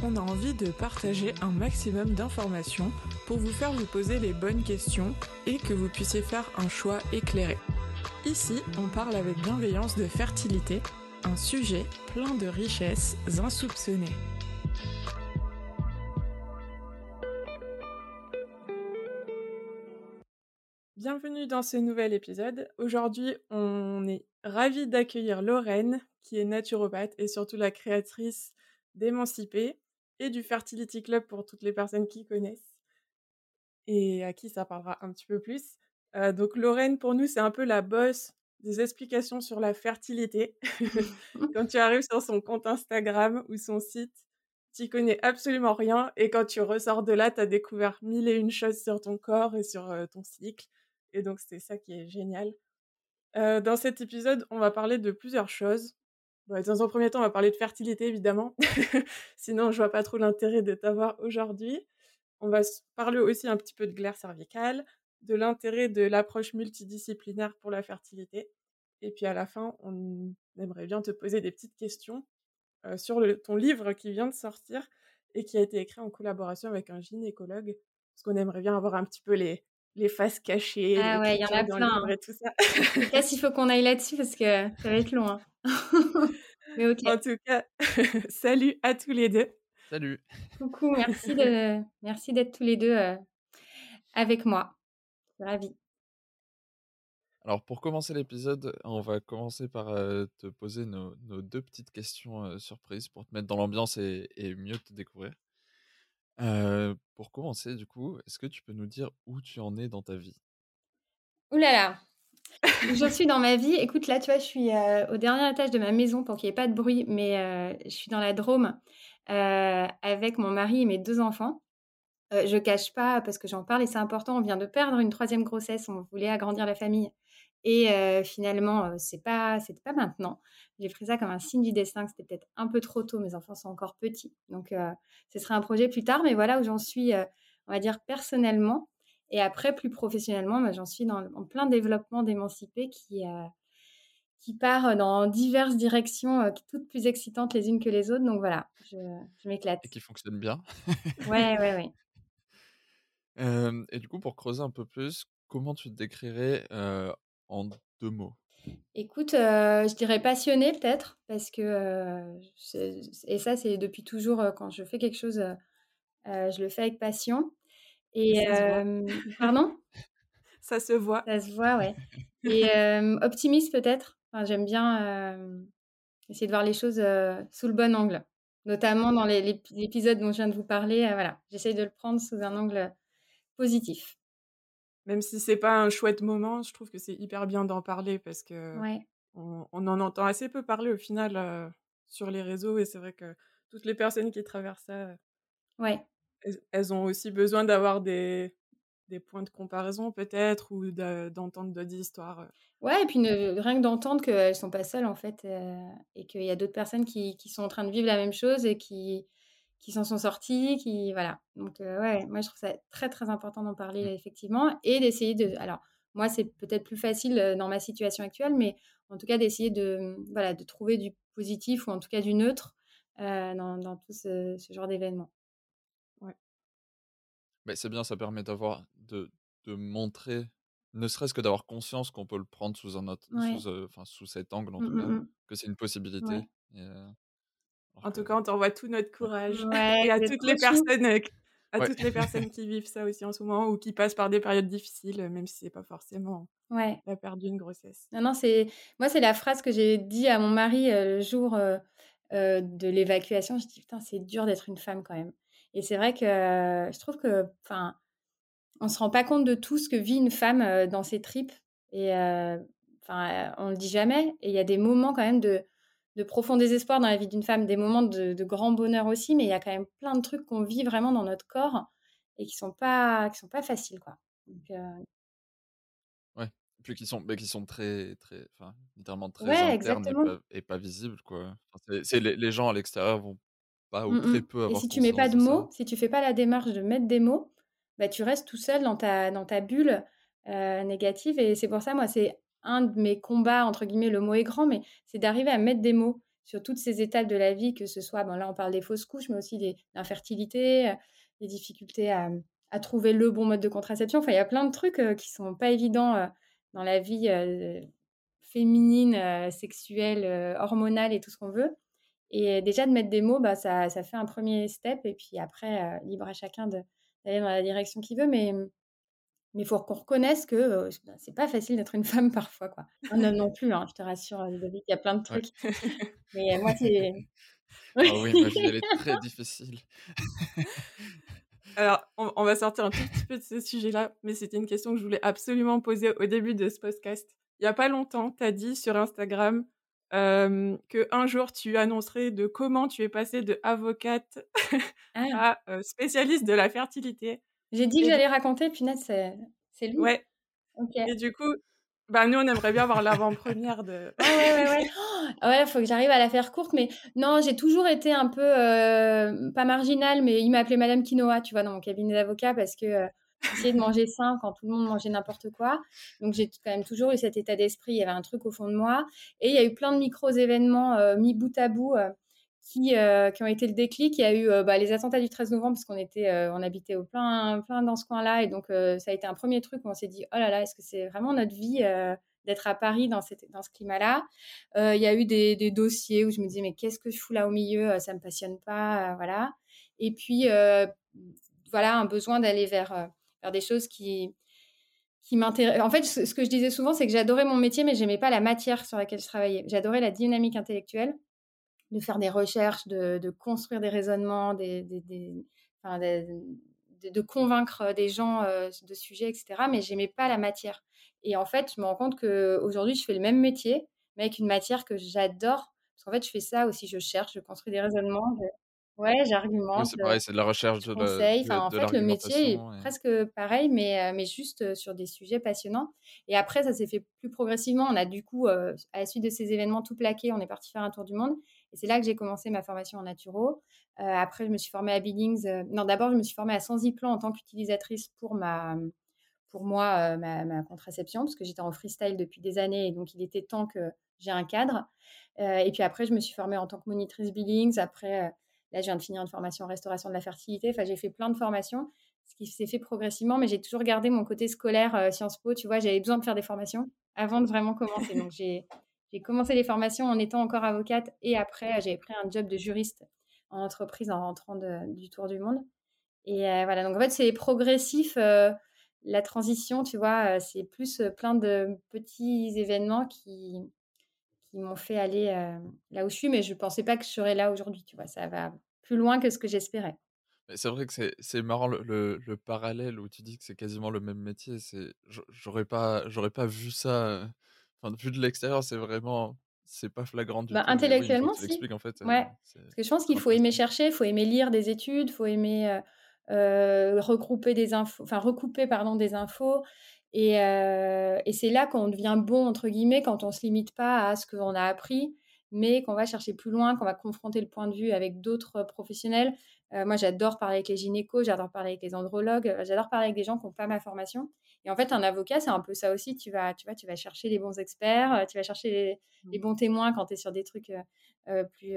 On a envie de partager un maximum d'informations pour vous faire vous poser les bonnes questions et que vous puissiez faire un choix éclairé. Ici, on parle avec bienveillance de fertilité, un sujet plein de richesses insoupçonnées. Bienvenue dans ce nouvel épisode. Aujourd'hui, on est ravis d'accueillir Lorraine, qui est naturopathe et surtout la créatrice d'Émancipé et du Fertility Club pour toutes les personnes qui connaissent et à qui ça parlera un petit peu plus. Euh, donc Lorraine, pour nous, c'est un peu la bosse des explications sur la fertilité. quand tu arrives sur son compte Instagram ou son site, tu connais absolument rien et quand tu ressors de là, tu as découvert mille et une choses sur ton corps et sur euh, ton cycle. Et donc c'est ça qui est génial. Euh, dans cet épisode, on va parler de plusieurs choses. Dans un premier temps, on va parler de fertilité évidemment. Sinon, je vois pas trop l'intérêt de t'avoir aujourd'hui. On va parler aussi un petit peu de glaire cervicale, de l'intérêt de l'approche multidisciplinaire pour la fertilité. Et puis à la fin, on aimerait bien te poser des petites questions euh, sur le, ton livre qui vient de sortir et qui a été écrit en collaboration avec un gynécologue. Parce qu'on aimerait bien avoir un petit peu les, les faces cachées. Ah ouais, il y en a plein. Hein. Et tout ça. Là, il faut qu'on aille là-dessus parce que ça va être long. Hein. Mais ok. En tout cas, salut à tous les deux. Salut. Coucou, merci de merci d'être tous les deux euh, avec moi. Ravi. Alors pour commencer l'épisode, on va commencer par euh, te poser nos, nos, deux petites questions euh, surprises pour te mettre dans l'ambiance et, et, mieux te découvrir. Euh, pour commencer, du coup, est-ce que tu peux nous dire où tu en es dans ta vie? Ouh là là Je suis dans ma vie. Écoute, là, tu vois, je suis au dernier étage de ma maison pour qu'il n'y ait pas de bruit, mais je suis dans la Drôme avec mon mari et mes deux enfants. Je cache pas parce que j'en parle et c'est important. On vient de perdre une troisième grossesse. On voulait agrandir la famille et finalement, c'est pas, c'était pas maintenant. J'ai pris ça comme un signe du destin, c'était peut-être un peu trop tôt. Mes enfants sont encore petits, donc ce serait un projet plus tard. Mais voilà où j'en suis, on va dire personnellement. Et après, plus professionnellement, bah, j'en suis dans, en plein développement d'émanciper qui qui part dans diverses directions, toutes plus excitantes les unes que les autres. Donc voilà, je, je m'éclate. Et qui fonctionne bien. ouais, ouais, ouais. et du coup, pour creuser un peu plus, comment tu te décrirais en deux mots? Écoute, je dirais passionné peut-être, parce que, et ça c'est depuis toujours, quand je fais quelque chose, je le fais avec passion. Et pardon? Ça se voit. Ça se voit, ouais. Et optimiste peut-être? Enfin, J'aime bien essayer de voir les choses sous le bon angle, notamment dans l'épisode dont je viens de vous parler. voilà, j'essaye de le prendre sous un angle positif. Même si c'est pas un chouette moment, je trouve que c'est hyper bien d'en parler parce que on, en entend assez peu parler au final sur les réseaux et c'est vrai que toutes les personnes qui traversent ça, ouais. Elles, ont aussi besoin d'avoir des, des points de comparaison peut-être ou d'entendre d'autres histoires. Ouais, et puis rien que d'entendre qu'elles sont pas seules en fait et qu'il y a d'autres personnes qui, qui, sont en train de vivre la même chose et qui, qui s'en sont sortis, qui voilà. Donc euh, ouais, moi je trouve ça très très important d'en parler mmh. effectivement et d'essayer de. Alors moi c'est peut-être plus facile dans ma situation actuelle, mais en tout cas d'essayer de voilà de trouver du positif ou en tout cas du neutre euh, dans, dans, tout ce, ce genre d'événement. Mais c'est bien, ça permet d'avoir de, de montrer ne serait-ce que d'avoir conscience qu'on peut le prendre sous un autre, sous, enfin, sous cet angle en tout mmh, cas, mmh, que c'est une possibilité. Et, en tout cas, on t'envoie tout notre courage et à toutes les personnes, euh, à toutes les personnes qui vivent ça aussi en ce moment ou qui passent par des périodes difficiles, même si c'est pas forcément la perte d'une grossesse. Non, non, c'est moi, c'est la phrase que j'ai dit à mon mari euh, le jour euh, de l'évacuation. Je dis putain, c'est dur d'être une femme quand même. Et c'est vrai que je trouve que, enfin, on se rend pas compte de tout ce que vit une femme dans ses tripes. Et enfin, on le dit jamais. Et il y a des moments quand même de de profond désespoir dans la vie d'une femme, des moments de, grand bonheur aussi, mais il y a quand même plein de trucs qu'on vit vraiment dans notre corps et qui sont pas, qui sont pas faciles, quoi. Donc, Ouais, puis qui sont, mais qui sont très, très, enfin, littéralement très internes et pas, et pas, visibles, quoi. c'est, les, les, gens à l'extérieur vont pas ou mmh très peu avoir. Et si tu mets pas de mots, si tu fais pas la démarche de mettre des mots, bah, tu restes tout seul dans ta, dans ta bulle négative. Et c'est pour ça, moi, c'est un de mes combats, entre guillemets, le mot est grand, mais c'est d'arriver à mettre des mots sur toutes ces étapes de la vie, que ce soit, bon, là, on parle des fausses couches, mais aussi des l'infertilité, des difficultés à, à, trouver le bon mode de contraception. Enfin, il y a plein de trucs qui sont pas évidents dans la vie féminine, sexuelle, hormonale et tout ce qu'on veut. Et déjà, de mettre des mots, bah, ça, ça fait un premier step. Et puis après, libre à chacun d'aller dans la direction qu'il veut. Mais mais il faut qu'on reconnaisse que ce bah, c'est pas facile d'être une femme parfois. Quoi. Un homme non plus, hein, je te rassure, Ludovic, il y a plein de trucs. Mais moi, c'est. Ah oui, ma vie, elle est très difficile. Alors, on, va sortir un tout petit peu de ce sujet-là, mais c'était une question que je voulais absolument poser au début de ce podcast. Il n'y a pas longtemps, tu as dit sur Instagram euh, qu'un jour tu annoncerais de comment tu es passée de avocate ah. à spécialiste de la fertilité. J'ai dit que j'allais raconter, puis c'est, c'est lui. Ouais. Et du coup, bah, nous, on aimerait bien avoir l'avant-première de. Ah ouais, ouais, ouais. Oh, ouais, faut que j'arrive à la faire courte, mais non, j'ai toujours été un peu, euh, pas marginale, mais il m'appelait Madame Quinoa, tu vois, dans mon cabinet d'avocat, parce que euh, j'essayais de manger sain quand tout le monde mangeait n'importe quoi. Donc, j'ai quand même toujours eu cet état d'esprit, il y avait un truc au fond de moi. Et il y a eu plein de micros-événements euh, mis bout à bout qui, euh, qui ont été le déclic. Il y a eu euh, bah, les attentats du 13 novembre, parce qu'on était, euh, on habitait au plein, plein dans ce coin-là. Et donc, ça a été un premier truc où on s'est dit, oh là là, est-ce que c'est vraiment notre vie d'être à Paris dans, cette, dans ce climat-là? Il y a eu des, dossiers où je me disais, mais qu'est-ce que je fous là au milieu? Ça me passionne pas, voilà. Et puis, voilà, un besoin d'aller vers, vers des choses qui qui m'intéressent. En fait, ce que je disais souvent, c'est que j'adorais mon métier, mais j'aimais pas la matière sur laquelle je travaillais. J'adorais la dynamique intellectuelle de faire des recherches, de, de construire des raisonnements, de, de, convaincre des gens euh, de sujets, etc. Mais j'aimais pas la matière. Et en fait, je me rends compte qu'aujourd'hui, je fais le même métier, mais avec une matière que j'adore. Parce qu'en fait, je fais ça aussi, je cherche, je construis des raisonnements. Ouais, j'argumente. c'est pareil, c'est de la recherche, de conseil. Enfin, en fait, le métier est presque pareil, mais, mais juste sur des sujets passionnants. Et après, ça s'est fait plus progressivement. On a du coup, à la suite de ces événements, tout plaqué. On est parti faire un tour du monde. Et c'est là que j'ai commencé ma formation en naturo. après, je me suis formée à Billings. non, d'abord, je me suis formée à Sensiplan en tant qu'utilisatrice pour ma pour moi ma, ma, contraception parce que j'étais en freestyle depuis des années et donc il était temps que j'ai un cadre. et puis après, je me suis formée en tant que monitrice Billings. Après, Là, je viens de finir une formation en restauration de la fertilité. Enfin, j'ai fait plein de formations, ce qui s'est fait progressivement, mais j'ai toujours gardé mon côté scolaire euh, Sciences Po. Tu vois, j'avais besoin de faire des formations avant de vraiment commencer. Donc, j'ai commencé les formations en étant encore avocate et après, j'avais pris un job de juriste en entreprise en rentrant du tour du monde. Et euh, voilà, donc en fait, c'est progressif. Euh, la transition, tu vois, c'est plus plein de petits événements qui, qui m'ont fait aller là où je suis, mais je ne pensais pas que je serais là aujourd'hui. Tu vois, ça va plus loin que ce que j'espérais. C'est vrai que c'est marrant le, le, parallèle où tu dis que c'est quasiment le même métier. C'est j'aurais pas j'aurais pas vu ça. Enfin, vu de l'extérieur, c'est vraiment c'est pas flagrant du bah, tout. Intellectuellement, si. En fait, ouais. Parce que je pense qu'il faut aimer chercher, il faut aimer lire des études, il faut aimer regrouper des infos, enfin recouper pardon des infos. Et, et c'est là qu'on devient bon, entre guillemets, quand on ne se limite pas à ce qu'on a appris, mais qu'on va chercher plus loin, qu'on va confronter le point de vue avec d'autres professionnels. moi, j'adore parler avec les gynécos, j'adore parler avec les andrologues, j'adore parler avec des gens qui n'ont pas ma formation. Et en fait, un avocat, c'est un peu ça aussi. Tu vas, tu vois, tu vas chercher les bons experts, tu vas chercher les, les mmh. bons témoins quand tu es sur des trucs plus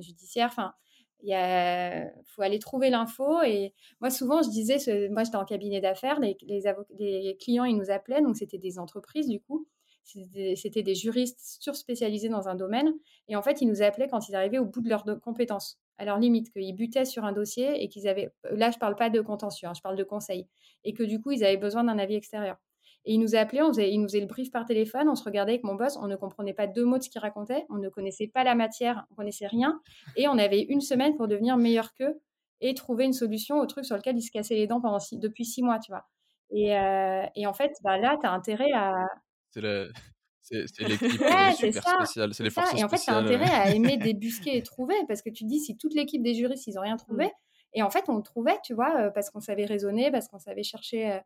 judiciaires. Enfin, il faut aller trouver l'info. Et moi, souvent, je disais, moi, j'étais en cabinet d'affaires, les, clients, ils nous appelaient, donc c'était des entreprises, du coup. C'était des juristes surspécialisés dans un domaine. Et en fait, ils nous appelaient quand ils arrivaient au bout de leurs compétences, à leur limite, qu'ils butaient sur un dossier et qu'ils avaient. Là, je ne parle pas de contentieux, hein, je parle de conseil. Et que du coup, ils avaient besoin d'un avis extérieur. Et il nous appelait, on faisait, il nous faisait le brief par téléphone, on se regardait avec mon boss, on ne comprenait pas deux mots de ce qu'il racontait, on ne connaissait pas la matière, on connaissait rien, et on avait une semaine pour devenir meilleur qu'eux et trouver une solution au truc sur lequel ils se cassaient les dents pendant depuis six mois, tu vois. Et, euh, et en fait, bah, là, tu as intérêt à... C'est la... C'est l'équipe Ouais, c'est super ça, spéciale, c'est les ça forces et en fait, tu as intérêt à aimer débusquer et trouver parce que tu te dis si toute l'équipe des juristes, ils ont rien trouvé Mmh. et en fait, on le trouvait, tu vois, parce qu'on savait raisonner, parce qu'on savait chercher,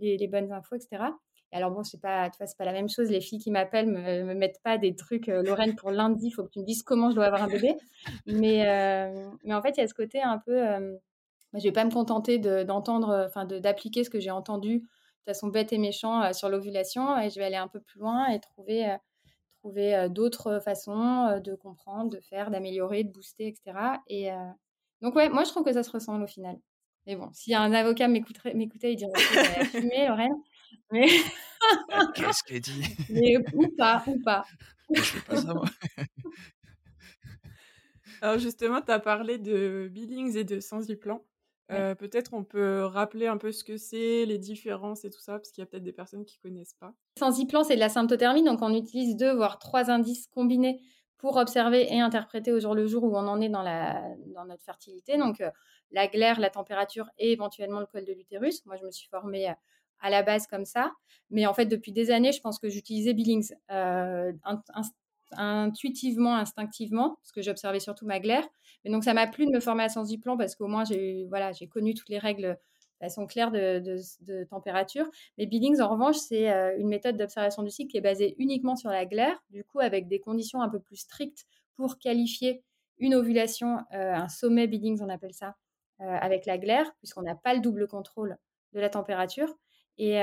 les bonnes infos et cetera et alors bon, c'est pas tu vois, c'est pas la même chose. Les filles qui m'appellent me me mettent pas des trucs, «Lorraine, pour lundi, il faut que tu me dises comment je dois avoir un bébé». Mais heu, mais en fait, il y a ce côté un peu, bah, je vais pas me contenter de d'entendre, enfin d'appliquer ce que j'ai entendu de façon bête et méchant, sur l'ovulation et je vais aller un peu plus loin et trouver, trouver, d'autres façons, de comprendre, de faire, d'améliorer, de booster et cetera et donc ouais, moi je trouve que ça se ressemble au final. Mais bon, si un avocat m'écouterait m'écoutait, il dirait: «Tu as fumé Lorraine», mais Qu'est-ce qu'elle dit? mais ou pas, ou pas. Je fais pas ça moi. Alors justement, tu as parlé de Billings et de Sensiplan. Ouais. Heu, peut-être on peut rappeler un peu ce que c'est, les différences et tout ça? Parce qu'il y a peut-être des personnes qui connaissent pas. Sensiplan, c'est de la symptothermie, donc on utilise 2 voire 3 indices combinés pour observer et interpréter au jour le jour où on en est dans notre fertilité, donc la glaire, la température et éventuellement le col de l'utérus. Moi, je me suis formée, à la base comme ça, mais en fait, depuis des années, je pense que j'utilisais Billings, inst intuitivement, instinctivement, parce que j'observais surtout ma glaire, mais donc ça m'a plu de me former à Sensiplan parce qu'au moins j'ai voilà, j'ai connu toutes les règles de façon claire de température, mais Billings, en revanche, c'est, heu, une méthode d'observation du cycle qui est basée uniquement sur la glaire, du coup avec des conditions un peu plus strictes pour qualifier une ovulation, heu, un sommet Billings, on appelle ça, heu, avec la glaire, puisqu'on n'a pas le double contrôle de la température et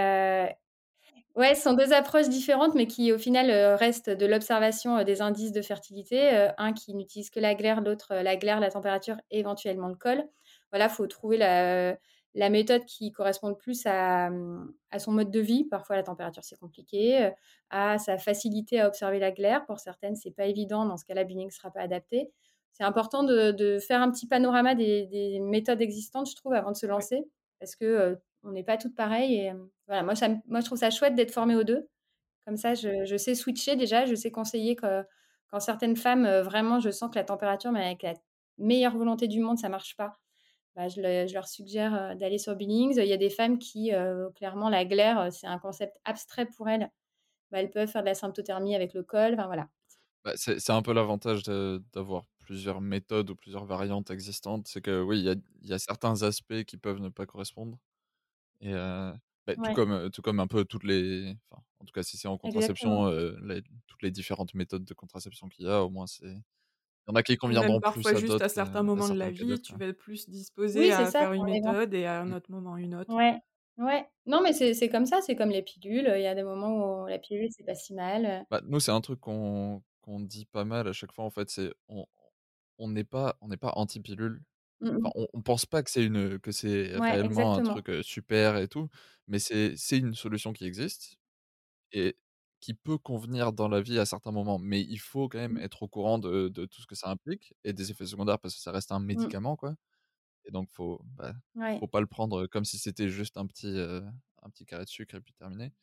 ouais, ce sont 2 approches différentes, mais qui au final, restent de l'observation, des indices de fertilité, un qui n'utilise que la glaire, l'autre, la glaire, la température éventuellement le col. Voilà, faut trouver la la méthode qui correspond le plus à, mmh, à son mode de vie. Parfois, la température, c'est compliqué, à sa facilité à observer la glaire. Pour certaines, c'est pas évident, dans ce cas-là, Billings sera pas adapté. C'est important de de faire un petit panorama des des méthodes existantes, je trouve, avant de se lancer parce que, heu, on n'est pas toutes pareilles et hem, voilà, moi ça moi je trouve ça chouette d'être formée aux 2. Comme ça, je je sais switcher déjà, je sais conseiller que quand certaines femmes, vraiment, je sens que la température, mais avec la meilleure volonté du monde, ça marche pas, bah, je le je leur suggère, d'aller sur Billings. Il y a des femmes qui, heu, clairement, la glaire, c'est un concept abstrait pour elles. Bah, elles peuvent faire de la symptothermie avec le col, enfin voilà. Bah, c'est un peu l'avantage d'avoir plusieurs méthodes ou plusieurs variantes existantes. C'est que oui, il y a il y a certains aspects qui peuvent ne pas correspondre et bah, tout comme, tout comme un peu toutes les enfin, en tout cas, si c'est en contraception, les toutes les différentes méthodes de contraception qu'il y a, au moins c'est il y en a qui conviendront plus parfois à juste à certains à moments de la vie, tu vas être plus Oui, c'est à ça, faire une méthode et à un Mmh. autre moment une autre. Ouais, ouais. Non, mais c'est c'est comme ça, c'est comme les pilules, il y a des moments où la pilule, c'est pas si mal. Bah, nous, c'est un truc qu'on qu'on dit pas mal à chaque fois, en fait, c'est on on n'est pas on n'est pas anti pilule. Mmh Enfin, on on pense pas que c'est une que c'est Ouais, réellement un truc, super et tout, mais c'est c'est une solution qui existe et qui peut convenir dans la vie à certains moments, mais il faut quand même Mmh. être au courant de de tout ce que ça implique et des effets secondaires parce que ça reste un Mmh. médicament, quoi et donc faut, bah, Ouais. faut pas le prendre comme si c'était juste un petit, heu, un petit carré de sucre et puis terminé,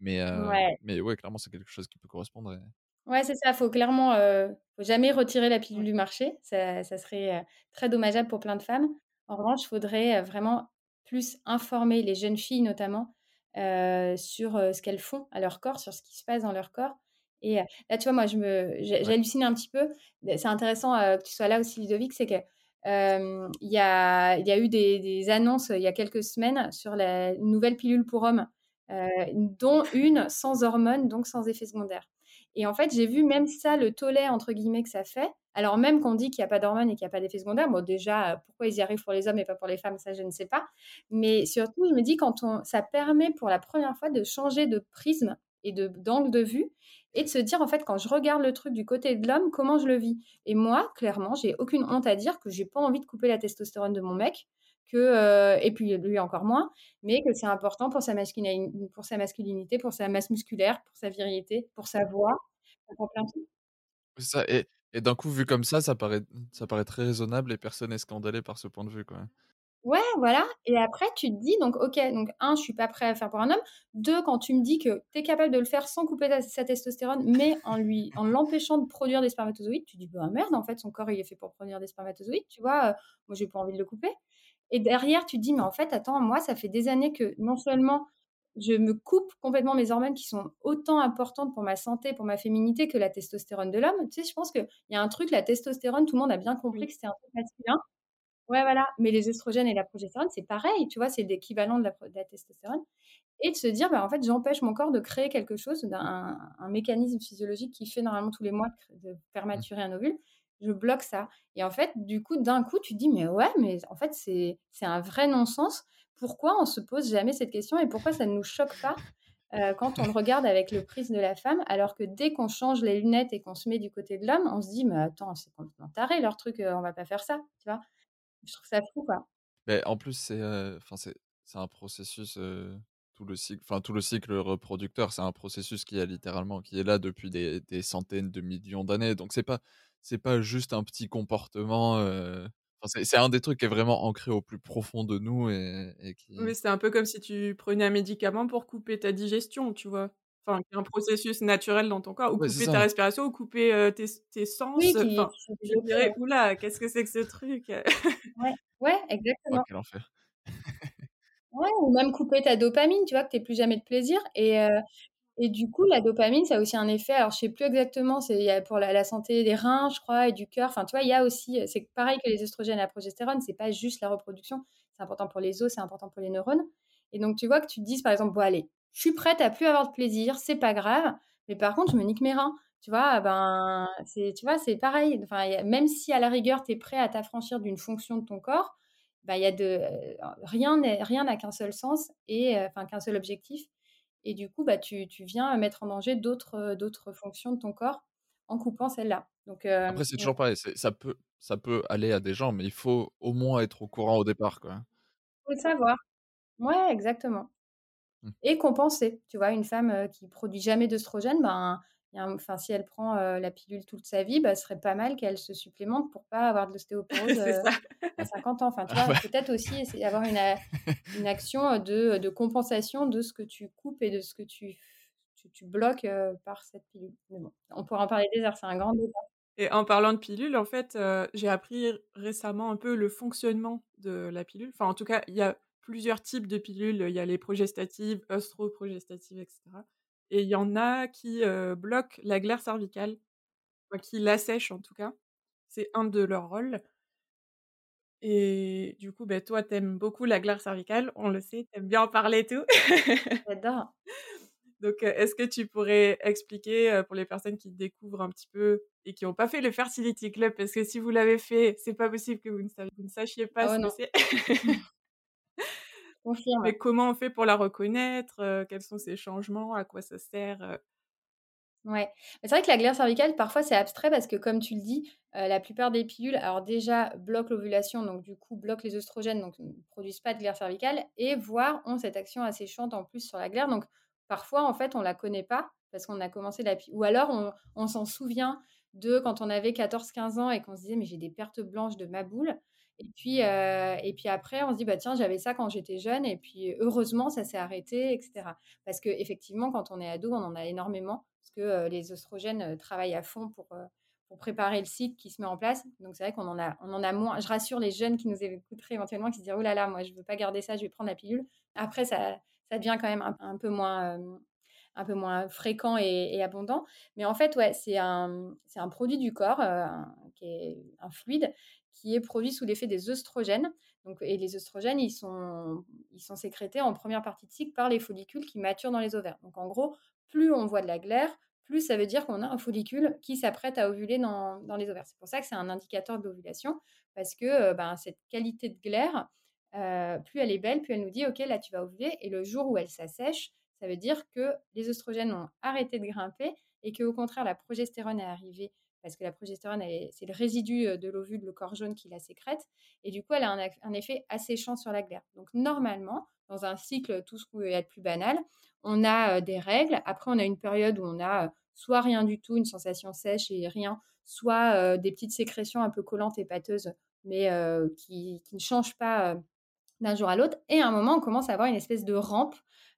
mais heu, Ouais. mais ouais, clairement, c'est quelque chose qui peut correspondre et Ouais, c'est ça, faut clairement, heu, faut jamais retirer la pilule du marché, ça ça serait, heu, très dommageable pour plein de femmes. En revanche, faudrait, vraiment plus informer les jeunes filles notamment, heu, sur, ce qu'elles font à leur corps, sur ce qui se passe dans leur corps et heu, là, tu vois, moi, je me j'ai Ouais. j'hallucine un petit peu, c'est intéressant, que tu sois là aussi Ludovic, c'est que, hem, il y a il y a eu des des annonces, il y a quelques semaines sur la une nouvelle pilule pour hommes, dont une sans hormones, donc sans effets secondaires et en fait, j'ai vu même ça, le «tollé» entre guillemets que ça fait, alors même qu'on dit qu'il y a pas d'hormones et qu'il y a pas d'effets secondaires. Bon déjà, pourquoi ils y arrivent pour les hommes et pas pour les femmes, ça je ne sais pas, mais surtout, je me dis quand on ça permet pour la 1re fois de changer de prisme et de d'angle de vue et de se dire: «En fait, quand je regarde le truc du côté de l'homme, comment je le vis?» et moi, clairement, j'ai aucune honte à dire que j'ai pas envie de couper la testostérone de mon mec, que, heu et puis lui encore moins, mais que c'est important pour sa masculin pour sa masculinité, pour sa masse musculaire, pour sa virilité, pour sa voix, pour plein de ça et et d'un coup, vu comme ça, ça paraît ça paraît très raisonnable et personne est scandalé par ce point de vue, quoi. Ouais, voilà et après tu te dis donc OK, donc 1 je suis pas prêt à faire pour un homme. 2 quand tu me dis que tu es capable de le faire sans couper ta sa testostérone, mais en lui en l'empêchant de produire des spermatozoïdes, tu dis: «Bah merde, en fait, son corps, il est fait pour produire des spermatozoïdes», tu vois? Heu, moi, j'ai pas envie de le couper et derrière, tu te dis: «Mais en fait, attends, moi, ça fait des années que non seulement je me coupe complètement mes hormones qui sont autant importantes pour ma santé, pour ma féminité que la testostérone de l'homme. Tu sais, je pense qu'il y a un truc, la testostérone, tout le monde a bien compris que c'était un truc masculin. Ouais, voilà. Mais les estrogènes et la progestérone, c'est pareil, tu vois, c'est l'équivalent de, la, testostérone. Et de se dire, bah, en fait, j'empêche mon corps de créer quelque chose, un mécanisme physiologique qui fait normalement tous les mois de faire maturer un ovule. Je bloque ça. Et en fait, du coup, d'un coup, tu te dis, mais ouais, mais en fait, c'est un vrai non-sens. Pourquoi on se pose jamais cette question et pourquoi ça ne nous choque pas euh, quand on le regarde avec le prisme de la femme, alors que dès qu'on change les lunettes et qu'on se met du côté de l'homme, on se dit, mais attends, c'est complètement taré leur truc, euh, on va pas faire ça, tu vois. Je trouve ça fou, quoi. Mais en plus, c'est c'est un processus, tout le cycle tout le cycle reproducteur, c'est un processus qui est littéralement qui est là depuis des des centaines de millions d'années. Donc c'est pas c'est pas juste un petit comportement, enfin c'est un des trucs qui est vraiment ancré au plus profond de nous et et qui Oui, c'est un peu comme si tu prenais un médicament pour couper ta digestion, tu vois? Enfin, un processus naturel dans ton corps, ou couper ta respiration, ou couper tes, tes, sens. Oui, enfin, je dirais, oula, qu'est-ce que c'est que ce truc? Ouais. ouais, exactement. Oh, quel enfer. ouais, ou même couper ta dopamine, tu vois, que tu plus jamais de plaisir. Et, et du coup, la dopamine, ça a aussi un effet, alors je sais plus exactement, c'est pour la, santé des reins, je crois, et du cœur. Enfin, tu vois, il y a aussi, c'est pareil que les oestrogènes et la progestérone, c'est pas juste la reproduction, c'est important pour les os, c'est important pour les neurones. Et donc, tu vois que tu te dises, par exemple, bon, allez, je suis prête à plus avoir de plaisir, c'est pas grave. Mais par contre, je me nique mes reins. Tu vois, ben, c'est, tu vois, c'est pareil. Enfin, même si à la rigueur, tu es prêt à t'affranchir d'une fonction de ton corps, ben, y a de, rien rien n'a qu'un seul sens et enfin qu'un seul objectif. Et du coup, bah, tu, tu viens mettre en danger d'autres, d'autres fonctions de ton corps en coupant celle-là. Donc, Après, c'est toujours pareil. ça, peut, ça peut aller à des gens, mais il faut au moins être au courant au départ. Il faut le savoir. Ouais, exactement. Mmh. Et compenser. Tu vois, une femme qui produit jamais d'œstrogène, ben, enfin, si elle prend la pilule toute sa vie, bah, ce serait pas mal qu'elle se supplémente pour pas avoir de l'ostéoporose à 50 ans. Enfin, tu vois, peut-être aussi essayer d'avoir une, une, action de, de, compensation de ce que tu coupes et de ce que tu, tu, bloques par cette pilule. Mais bon, on pourra en parler des heures, c'est un grand débat. Et en parlant de pilule, en fait, j'ai appris récemment un peu le fonctionnement de la pilule. Enfin, en tout cas, il y a plusieurs types de pilules. Il y a les progestatives, œstroprogestatives, etc. Et il y en a qui bloquent la glaire cervicale, qui l'assèchent en tout cas. C'est un de leurs rôles. Et du coup, ben, toi, t'aimes beaucoup la glaire cervicale, on le sait, t'aimes bien en parler et tout. J'adore. Donc, est-ce que tu pourrais expliquer pour les personnes qui découvrent un petit peu et qui n'ont pas fait le Fertility Club, parce que si vous l'avez fait, c'est pas possible que vous ne, sachiez pas ah ce que c'est. Mais comment on fait pour la reconnaître Quels sont ces changements À quoi ça sert Ouais, c'est vrai que la glaire cervicale, parfois, c'est abstrait parce que, comme tu le dis, la plupart des pilules, alors déjà, bloquent l'ovulation, donc du coup, bloquent les oestrogènes, donc ne produisent pas de glaire cervicale, et voire ont cette action asséchante en plus sur la glaire. Donc, parfois, en fait, on la connaît pas parce qu'on a commencé la Ou alors, on, on s'en souvient de quand on avait 14-15 ans et qu'on se disait, mais j'ai des pertes blanches de ma boule. Et puis, et puis après, on se dit, bah, tiens, j'avais ça quand j'étais jeune, et puis heureusement, ça s'est arrêté, etc. Parce qu'effectivement, quand on est ado, on en a énormément, parce que les oestrogènes travaillent à fond pour, pour préparer le cycle qui se met en place. Donc, c'est vrai qu'on en, a, en a moins. Je rassure les jeunes qui nous écouteraient éventuellement, qui se disent, oh là là, moi, je ne veux pas garder ça, je vais prendre la pilule. Après, ça, ça devient quand même un, peu moins un peu moins fréquent et, abondant. Mais en fait, ouais, c'est un, un produit du corps, qui est un fluide, qui est produit sous l'effet des œstrogènes. Donc, et les œstrogènes, ils sont, ils sont sécrétés en première partie de cycle par les follicules qui maturent dans les ovaires. Donc en gros, plus on voit de la glaire, plus ça veut dire qu'on a un follicule qui s'apprête à ovuler dans, les ovaires. C'est pour ça que c'est un indicateur de l'ovulation, parce que euh, ben, cette qualité de glaire, euh, plus elle est belle, plus elle nous dit, OK, là tu vas ovuler, et le jour où elle s'assèche, ça veut dire que les œstrogènes ont arrêté de grimper et qu'au contraire, la progestérone est arrivée parce que la progestérone, c'est le résidu de l'ovule, le corps jaune qui la sécrète, et du coup, elle a un, effet asséchant sur la glaire. Donc, normalement, dans un cycle, tout ce qui peut être plus banal, on a des règles. Après, on a une période où on a soit rien du tout, une sensation sèche et rien, soit des petites sécrétions un peu collantes et pâteuses, mais qui, ne changent pas d'un jour à l'autre. Et à un moment, on commence à avoir une espèce de rampe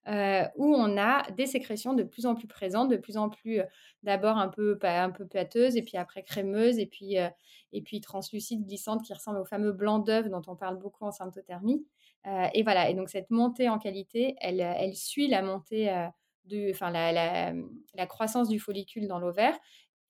euh, où on a des sécrétions de plus en plus présentes, de plus en plus euh, d'abord un peu un peu pâteuses et puis après crémeuses et puis euh, et puis translucides glissantes qui ressemblent au fameux blanc d'œuf dont on parle beaucoup en symptothermie. et voilà. Et donc cette montée en qualité, elle, suit la montée enfin la, la, croissance du follicule dans l'ovaire.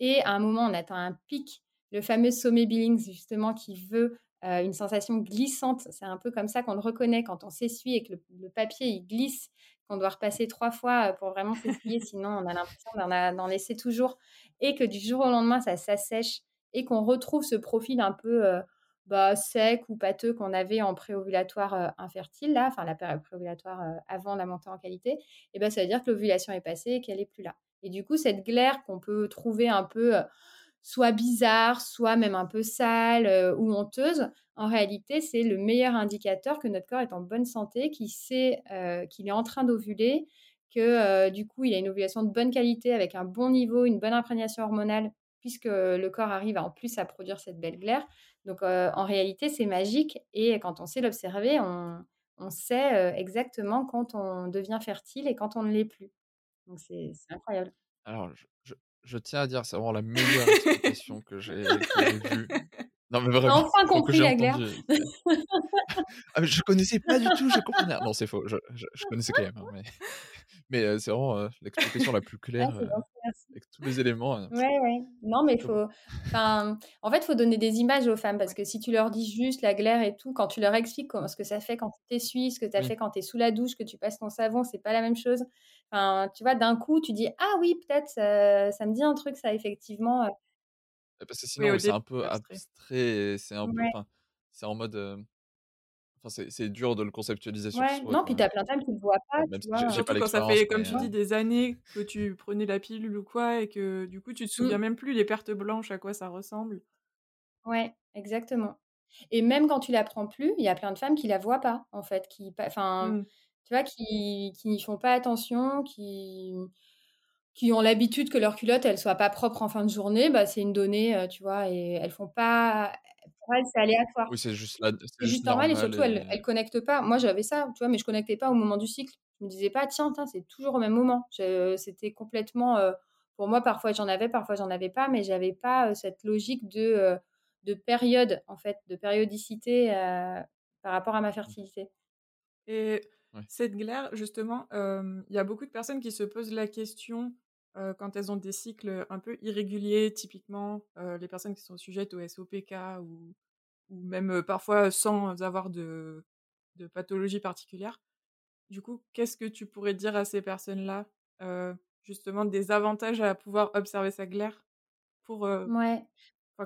Et à un moment, on atteint un pic, le fameux sommet Billings justement qui veut une sensation glissante. C'est un peu comme ça qu'on le reconnaît quand on s'essuie et que le, papier il glisse qu'on doit repasser trois fois euh, pour vraiment s'essuyer, sinon on a l'impression d'en laisser toujours, et que du jour au lendemain, ça s'assèche, et qu'on retrouve ce profil un peu euh, bah, sec ou pâteux qu'on avait en préovulatoire euh, infertile, là, enfin la période préovulatoire avant la montée en qualité, et ben ça veut dire que l'ovulation est passée et qu'elle n'est plus là. Et du coup, cette glaire qu'on peut trouver un peu soit bizarre, soit même un peu sale ou honteuse, en réalité, c'est le meilleur indicateur que notre corps est en bonne santé, qu'il sait qu'il est en train d'ovuler, que du coup, il a une ovulation de bonne qualité avec un bon niveau, une bonne imprégnation hormonale, puisque le corps arrive en plus à produire cette belle glaire. Donc, en réalité, c'est magique. Et quand on sait l'observer, on, on, sait exactement quand on devient fertile et quand on ne l'est plus. Donc, c'est incroyable. Alors, je, tiens à dire, c'est vraiment la meilleure explication que j'ai vue. Non, mais vraiment. Enfin compris la glaire. ah, mais je connaissais pas du tout, je compris. Non, c'est faux, je, je, connaissais quand même. Hein, mais mais euh, c'est vraiment euh, l'explication la plus claire euh, avec tous les éléments. Ouais, ouais. Non, mais il faut. Enfin, en fait, il faut donner des images aux femmes parce que si tu leur dis juste la glaire et tout, quand tu leur expliques ce que ça fait quand tu t'essuies, ce que tu as fait quand tu es sous la douche, que tu passes ton savon, c'est pas la même chose. Enfin, tu vois, d'un coup, tu dis ah oui, peut-être ça, me dit un truc, ça effectivement. Parce que sinon, c'est un peu abstrait, c'est un peu. C'est en mode Enfin, c'est dur de le conceptualiser sur ouais, soi. Non, puis t'as plein de femmes qui ne voient pas. Même tu vois. Si quand ça fait, comme tu dis, des années que tu prenais la pilule ou quoi, et que du coup, tu te mmh. souviens même plus les pertes blanches, à quoi ça ressemble. Ouais, exactement. Et même quand tu la prends plus, il y a plein de femmes qui la voient pas, en fait, qui, enfin, mmh. tu vois, qui, qui n'y font pas attention, qui, qui ont l'habitude que leur culotte, elle soit pas propre en fin de journée, bah, c'est une donnée, tu vois, et elles font pas, pour elles, c'est aléatoire. Oui, c'est juste, c'est juste normal, et surtout, elles, elles connectent pas. Moi, j'avais ça, tu vois, mais je connectais pas au moment du cycle. Je me disais pas, tiens, tiens c'est toujours au même moment. C'était complètement, pour moi, parfois j'en avais, parfois j'en avais pas, mais j'avais pas cette logique de, de période, en fait, de périodicité par rapport à ma fertilité. Et cette glaire, justement, il y a beaucoup de personnes qui se posent la question quand elles ont des cycles un peu irréguliers, typiquement les personnes qui sont sujettes au SOPK ou, ou même parfois sans avoir de, de, pathologie particulière. Du coup, qu'est-ce que tu pourrais dire à ces personnes-là, justement, des avantages à pouvoir observer sa glaire pour, ouais.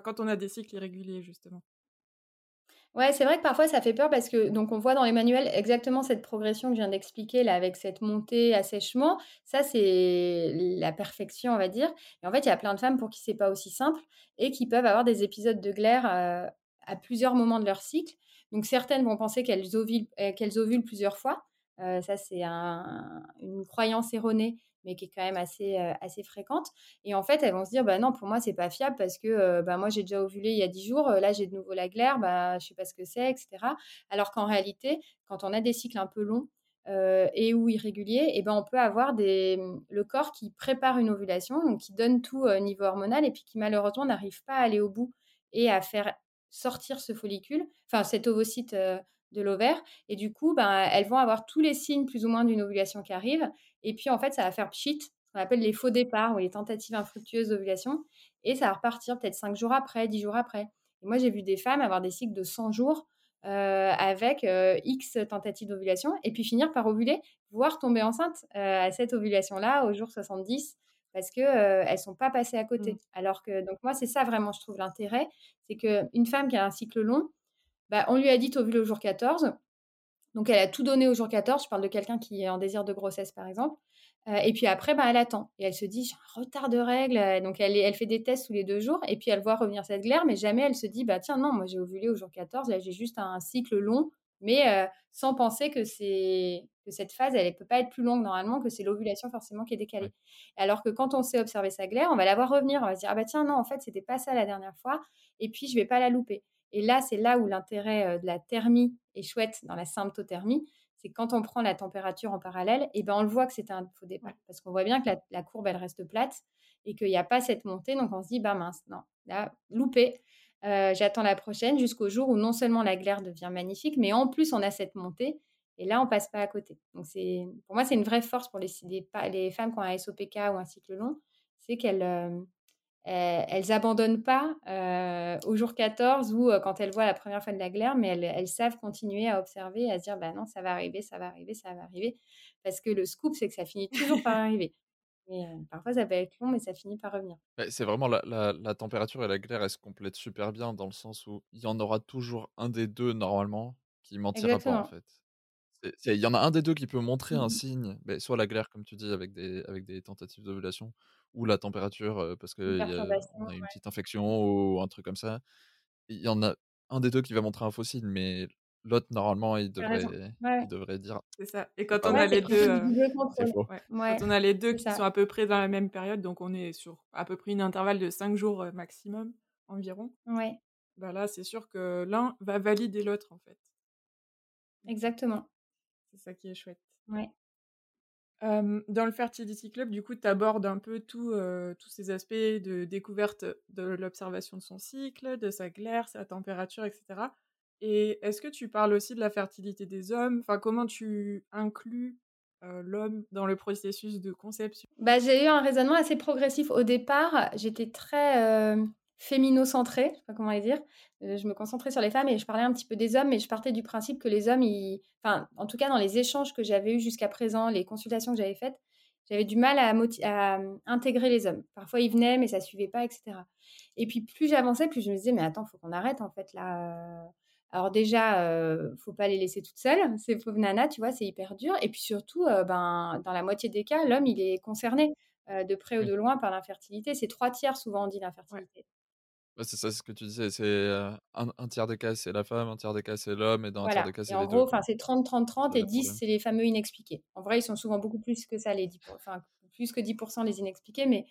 quand on a des cycles irréguliers, justement? Ouais, c'est vrai que parfois ça fait peur parce que donc on voit dans les manuels exactement cette progression que je viens d'expliquer là avec cette montée assèchement, ça c'est la perfection on va dire. Et en fait, il y a plein de femmes pour qui c'est pas aussi simple et qui peuvent avoir des épisodes de glaire euh, à plusieurs moments de leur cycle. Donc certaines vont penser qu'elles ovulent, euh, plusieurs fois. Euh, ça c'est une croyance erronée mais qui est quand même assez, euh, assez fréquente. Et en fait, elles vont se dire, bah non, pour moi, c'est pas fiable parce que euh, bah, moi, j'ai déjà ovulé il y a 10 jours, euh, là, j'ai de nouveau la glaire, bah, je sais pas ce que c'est, etc. Alors qu'en réalité, quand on a des cycles un peu longs, et ou irréguliers, et ben on peut avoir des, le corps qui prépare une ovulation, donc qui donne tout au niveau hormonal, et puis qui malheureusement n'arrive pas à aller au bout et à faire sortir ce follicule, enfin cet ovocyte de l'ovaire. Et du coup, ben, elles vont avoir tous les signes plus ou moins d'une ovulation qui arrive. Et puis, en fait, ça va faire pchit, ce qu'on appelle les faux départs ou les tentatives infructueuses d'ovulation. Et ça va repartir peut-être 5 jours après, 10 jours après. Et moi, j'ai vu des femmes avoir des cycles de 100 jours euh, avec euh, X tentatives d'ovulation et puis finir par ovuler, voire tomber enceinte euh, à cette ovulation-là au jour 70 parce qu'elles ne sont pas passées à côté. Mmh. Alors que, donc moi, c'est ça vraiment, je trouve l'intérêt, c'est qu'une femme qui a un cycle long, bah, on lui a dit ovule au jour 14, donc, elle a tout donné au jour 14. Je parle de quelqu'un qui est en désir de grossesse, par exemple. Euh, et puis après, bah, elle attend. Et elle se dit, j'ai un retard de règles. Donc, elle, elle fait des tests tous les deux jours. Et puis, elle voit revenir cette glaire. Mais jamais elle se dit, bah tiens, non, moi, j'ai ovulé au jour 14. Là, j'ai juste un cycle long. Mais euh, sans penser que cette phase, elle ne peut pas être plus longue normalement, que c'est l'ovulation forcément qui est décalée. Alors que quand on sait observer sa glaire, on va la voir revenir. On va se dire, ah bah tiens, non, en fait, c'était pas ça la dernière fois. Et puis, je vais pas la louper. Et là, c'est là où l'intérêt de la thermie est chouette dans la symptothermie. C'est quand on prend la température en parallèle, et ben on le voit que c'est un faux départ. Parce qu'on voit bien que la, courbe, elle reste plate et qu'il n'y a pas cette montée. Donc on se dit, bah mince, non, là, loupé. J'attends la prochaine jusqu'au jour où non seulement la glaire devient magnifique, mais en plus on a cette montée. Et là, on passe pas à côté. Donc, c'est, pour moi, c'est une vraie force pour les, les, femmes qui ont un SOPK ou un cycle long, c'est qu'elles euh, elles abandonnent pas euh, au jour 14 ou euh, quand elles voient la première fois de la glaire, mais elles, elles, savent continuer à observer, à se dire, bah non, ça va arriver, ça va arriver, ça va arriver. Parce que le scoop, c'est que ça finit toujours par arriver. Et parfois, ça peut être long, mais ça finit par revenir. C'est vraiment la, la, la, température et la glaire, elles se complètent super bien dans le sens où il y en aura toujours un des deux normalement qui mentira pas en fait. Il y en a un des deux qui peut montrer un mmh signe, beh, soit la glaire, comme tu dis, avec des, avec des tentatives d'ovulation, ou la température, parce qu'on a une petite infection ou un truc comme ça. Il y en a un des deux qui va montrer un signe, mais l'autre, normalement, il devrait, il devrait dire. C'est ça. Et quand on a les deux, quand on a les deux qui sont à peu près dans la même période, donc on est sur à peu près une intervalle de 5 jours maximum environ. Ouais. Bah là, c'est sûr que l'un va valider l'autre, en fait. Exactement. C'est ça qui est chouette. Ouais. Dans le Fertility Club, du coup, tu abordes un peu tous ces aspects de découverte de l'observation de son cycle, de sa glaire, sa température, etc. Et est-ce que tu parles aussi de la fertilité des hommes? Enfin, comment tu inclus l'homme dans le processus de conception? Bah, J'ai eu un raisonnement assez progressif. Au départ, j'étais très fémino-centrée, je sais pas comment les dire. Euh, je me concentrais sur les femmes et je parlais un petit peu des hommes, mais je partais du principe que les hommes, enfin, en tout cas dans les échanges que j'avais eus jusqu'à présent, les consultations que j'avais faites, j'avais du mal à, à, intégrer les hommes. Parfois, ils venaient, mais ça suivait pas, etc. Et puis, plus j'avançais, plus je me disais, mais attends, faut qu'on arrête, en fait, là. Alors déjà, euh, faut pas les laisser toutes seules, ces pauvres nanas, tu vois, c'est hyper dur. Et puis surtout, euh, ben, dans la moitié des cas, l'homme, il est concerné euh, de près ou de loin par l'infertilité. C'est trois tiers souvent, on dit, l'infertilité c'est ça, c'est ce que tu disais. C'est un, tiers des cas, c'est la femme, un tiers des cas, c'est l'homme, et dans un tiers des cas, c'est les deux. En gros, c'est 30-30-30 et 10, c'est les fameux inexpliqués. En vrai, ils sont souvent beaucoup plus que ça, les 10, enfin, plus que 10% les inexpliqués, mais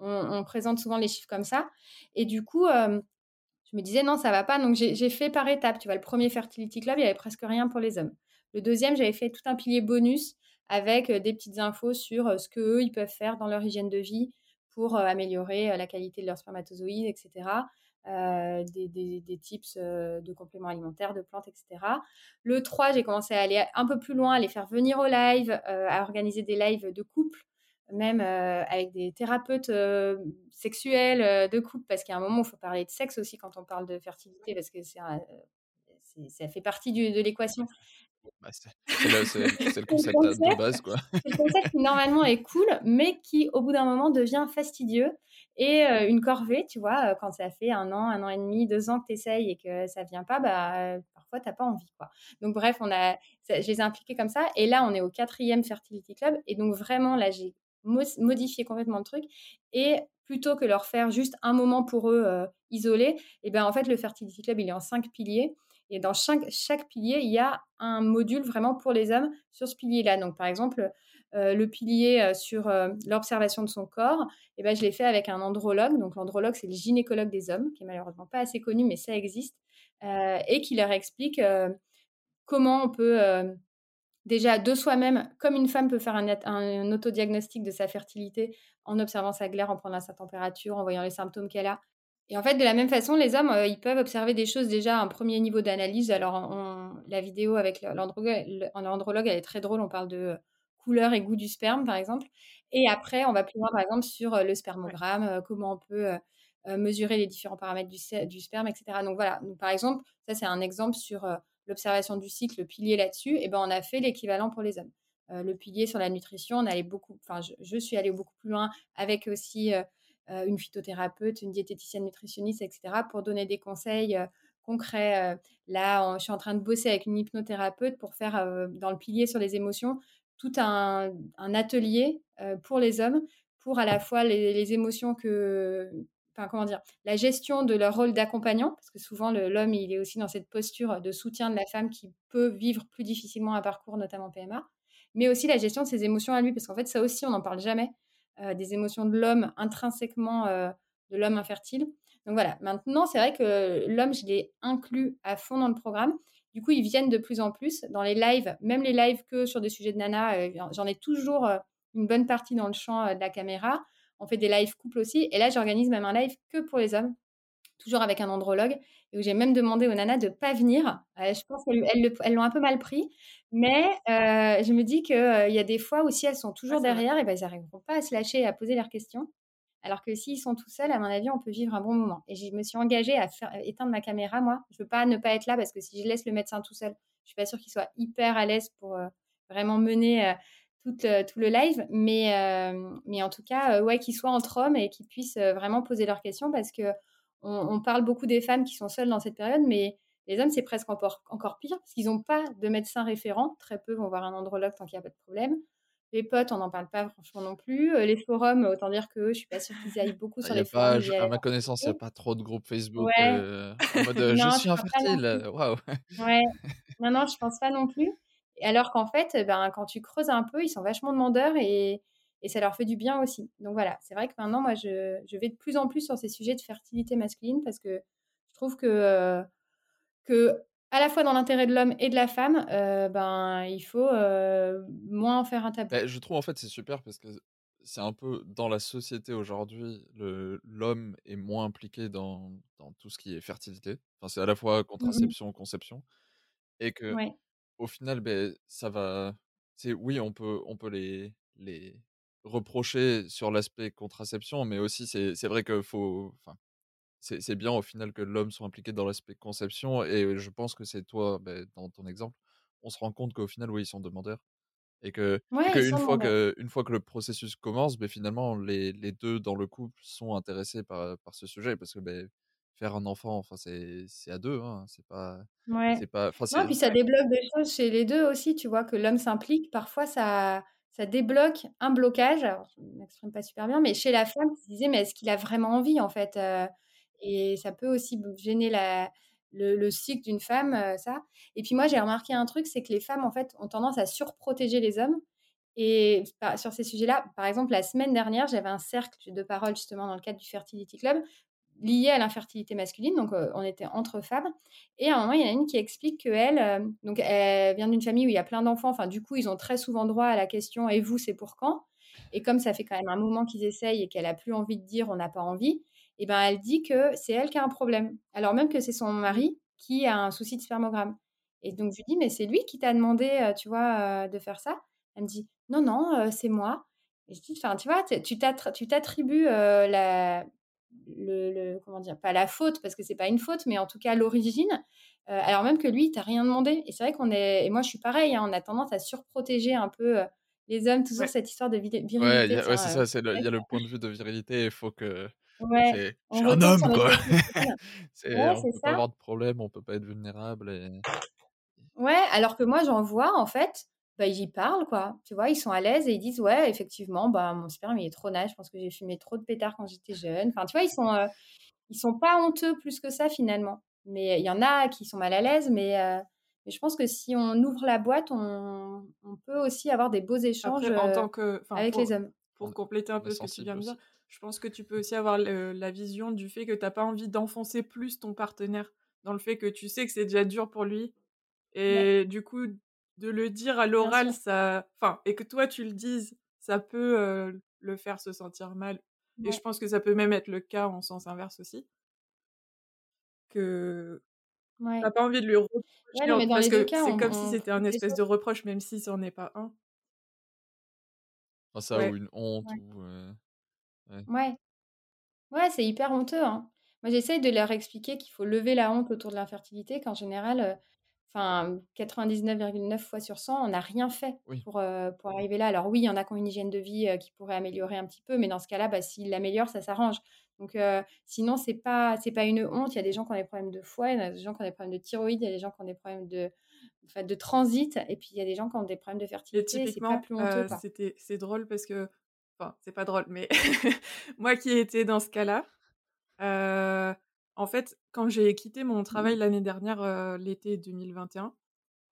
on, présente souvent les chiffres comme ça. Et du coup, je me disais, non, ça va pas. Donc, j'ai fait par étapes. Tu vois, le premier Fertility Club, il y avait presque rien pour les hommes. Le deuxième, j'avais fait tout un pilier bonus avec des petites infos sur ce qu'eux, ils peuvent faire dans leur hygiène de vie, pour améliorer la qualité de leurs spermatozoïdes, etc. des, tips de compléments alimentaires, de plantes, etc. Le 3, j'ai commencé à aller un peu plus loin, à les faire venir au live, à organiser des lives de couple, même avec des thérapeutes sexuels de couple, parce a un moment il faut parler de sexe aussi quand on parle de fertilité, parce que ça fait partie de l'équation. Bah, c'est le, concept de base, quoi. C'est le concept qui normalement est cool, mais qui au bout d'un moment devient fastidieux et une corvée, tu vois, quand ça fait un an, un an et demi, deux ans que tu essayes et que ça vient pas, bah, parfois t'as pas envie, quoi. Donc bref, on a, je les ai impliqués comme ça, et là on est au quatrième Fertility Club, et donc vraiment là j'ai modifié complètement le truc, et plutôt que leur faire juste un moment pour eux isolé, et ben en fait le Fertility Club il est en cinq piliers. Et dans chaque, pilier, il y a un module vraiment pour les hommes sur ce pilier-là. Donc, par exemple, euh, le pilier euh, sur euh, l'observation de son corps, eh ben, je l'ai fait avec un andrologue. Donc, l'andrologue, c'est le gynécologue des hommes, qui est malheureusement pas assez connu, mais ça existe, et qui leur explique comment on peut déjà de soi-même, comme une femme peut faire un, un, autodiagnostic de sa fertilité en observant sa glaire, en prenant sa température, en voyant les symptômes qu'elle a, et en fait, de la même façon, les hommes, euh, ils peuvent observer des choses déjà à un premier niveau d'analyse. Alors, la vidéo avec l'andrologue, elle est très drôle. On parle de couleur et goût du sperme, par exemple. Et après, on va plus loin, par exemple, sur euh, le spermogramme, euh, comment on peut mesurer les différents paramètres du, du, sperme, etc. Donc voilà, donc, par exemple, ça c'est un exemple sur l'observation du cycle, le pilier là-dessus. Et ben, on a fait l'équivalent pour les hommes. le pilier sur la nutrition, on allait beaucoup, enfin, je, je, suis allée beaucoup plus loin avec aussi euh, une phytothérapeute, une diététicienne nutritionniste, etc., pour donner des conseils euh, concrets. Euh, là, je suis en train de bosser avec une hypnothérapeute pour faire, dans le pilier sur les émotions, tout un, atelier pour les hommes, pour à la fois les, émotions que, comment dire, la gestion de leur rôle d'accompagnant, parce que souvent l'homme il est aussi dans cette posture de soutien de la femme qui peut vivre plus difficilement un parcours, notamment PMA, mais aussi la gestion de ses émotions à lui, parce qu'en fait ça aussi on n'en parle jamais. Euh, des émotions de l'homme intrinsèquement euh, de l'homme infertile. Donc voilà, maintenant, c'est vrai que l'homme, je l'ai inclus à fond dans le programme. Du coup, ils viennent de plus en plus dans les lives, même les lives que sur des sujets de nana. Euh, j'en ai toujours une bonne partie dans le champ de la caméra. On fait des lives couples aussi. Et là, j'organise même un live que pour les hommes, toujours avec un andrologue. Et où j'ai même demandé aux nanas de ne pas venir. je pense qu'elles l'ont un peu mal pris. Mais je me dis qu'il y a des fois où si elles sont toujours derrière, et ben, elles n'arriveront pas à se lâcher et à poser leurs questions. Alors que s'ils sont tout seuls, à mon avis, on peut vivre un bon moment. Et je me suis engagée à faire, éteindre ma caméra, moi. Je veux pas ne pas être là parce que si je laisse le médecin tout seul, je suis pas sûre qu'il soit hyper à l'aise pour euh, vraiment mener euh, tout, tout, le live. Mais, euh, mais en tout cas, ouais, qu'il soit entre hommes et qu'ils puissent vraiment poser leurs questions parce que on, parle beaucoup des femmes qui sont seules dans cette période, mais les hommes, c'est presque encore, encore pire parce qu'ils n'ont pas de médecin référent. Très peu vont voir un andrologue tant qu'il n'y a pas de problème. Les potes, on n'en parle pas franchement non plus. Les forums, autant dire que je suis pas sûre qu'ils aillent beaucoup sur les forums. à ma connaissance, il n'y a pas trop de groupes Facebook en mode je suis infertile. Waouh. Ouais. Non, non, je pense pas non plus. Alors qu'en fait, ben, quand tu creuses un peu, ils sont vachement demandeurs et, et ça leur fait du bien aussi. Donc voilà, c'est vrai que maintenant, moi, je, je, vais de plus en plus sur ces sujets de fertilité masculine parce que je trouve que, que à la fois dans l'intérêt de l'homme et de la femme, euh, ben, il faut euh, moins en faire un tabou. Bah, je trouve en fait c'est super parce que c'est un peu dans la société aujourd'hui, l'homme est moins impliqué dans, dans, tout ce qui est fertilité. Enfin, c'est à la fois mmh contraception, conception, et que au final, ben, ça va. Oui, on peut, on peut les, les reprocher sur l'aspect contraception, mais aussi c'est vrai qu'il faut. Enfin, c'est bien au final que l'homme soit impliqué dans l'aspect conception. Et je pense que c'est toi, bah, dans ton exemple, on se rend compte qu'au final, oui, ils sont demandeurs. Et que, une, fois que une fois que le processus commence, bah, finalement, les, les, deux dans le couple sont intéressés par, par ce sujet. Parce que bah, faire un enfant, enfin, c'est à deux. Hein, c'est pas. Ouais. Pas, non, puis ça débloque des choses chez les deux aussi. Tu vois que l'homme s'implique. Parfois, ça ça débloque un blocage. Je m'exprime pas super bien, mais chez la femme qui se disait, mais est-ce qu'il a vraiment envie en fait et ça peut aussi gêner la, le, cycle d'une femme, euh, ça. Et puis moi, j'ai remarqué un truc, c'est que les femmes, en fait, ont tendance à surprotéger les hommes. Et sur ces sujets-là, par exemple, la semaine dernière, j'avais un cercle de parole justement dans le cadre du Fertility Club lié à l'infertilité masculine. Donc, euh, on était entre femmes. Et à un moment, il y en a une qui explique qu'elle, euh, donc, elle vient d'une famille où il y a plein d'enfants. Enfin, du coup, ils ont très souvent droit à la question Et vous, c'est pour quand? Et comme ça fait quand même un moment qu'ils essayent et qu'elle a plus envie de dire On n'a pas envie, et ben elle dit que c'est elle qui a un problème, alors même que c'est son mari qui a un souci de spermogramme. Et donc je lui dis mais c'est lui qui t'a demandé, euh, tu vois, euh, de faire ça? Elle me dit non non c'est moi. Et je dis tu vois tu t'attribues la le, comment dire pas la faute parce que c'est pas une faute mais en tout cas l'origine alors même que lui il t'a rien demandé et c'est vrai qu'on est et moi je suis pareil hein, on a tendance à surprotéger un peu les hommes toujours cette histoire de virilité ouais, c'est ça il y a le point de vue de virilité il faut que Ouais, je suis un homme, quoi. c'est, on peut pas avoir de problème, on peut pas être vulnérable. Et... Ouais, alors que moi, j'en vois, en fait, bah, ils y parlent, quoi. Tu vois, ils sont à l'aise et ils disent, ouais, effectivement, bah, mon sperme, il est trop nage, je pense que j'ai fumé trop de pétards quand j'étais jeune. Enfin, tu vois, ils sont, ils sont pas honteux plus que ça, finalement. Mais il y en a qui sont mal à l'aise, mais, mais je pense que si on ouvre la boîte, on, on peut aussi avoir des beaux échanges en tant que, avec les hommes. Pour compléter un peu ce que tu viens de dire, je pense que tu peux aussi avoir la vision du fait que tu n'as pas envie d'enfoncer plus ton partenaire dans le fait que tu sais que c'est déjà dur pour lui. Et du coup, de le dire à l'oral, ça. Enfin, et que toi tu le dises, ça peut le faire se sentir mal. Et je pense que ça peut même être le cas en sens inverse aussi. Que. Ouais. T'as pas envie de lui reprocher. parce que c'est comme si c'était un espèce de reproche, même si ce n'en est pas un. Ah, ça, ou une honte, ou. Ouais. Ouais, c'est hyper honteux, hein. Moi, j'essaye de leur expliquer qu'il faut lever la honte autour de l'infertilité, qu'en général, enfin, 99,9 fois sur 100, on n'a rien fait pour, pour arriver là. Alors oui, il y en a qui ont une hygiène de vie qui pourrait améliorer un petit peu, mais dans ce cas-là, bah, s'ils l'améliorent, ça s'arrange. Donc sinon, c'est pas c'est pas une honte. Il y a des gens qui ont des problèmes de foie, il y a des gens qui ont des problèmes de thyroïde, il y a des gens qui ont des problèmes de, de transit, et puis il y a des gens qui ont des problèmes de fertilité. C'est pas plus honteux. c'était c'est drôle parce que Enfin, c'est pas drôle, mais moi qui ai été dans ce cas-là, euh, en fait, quand j'ai quitté mon travail mmh. l'année dernière, euh, l'été 2021,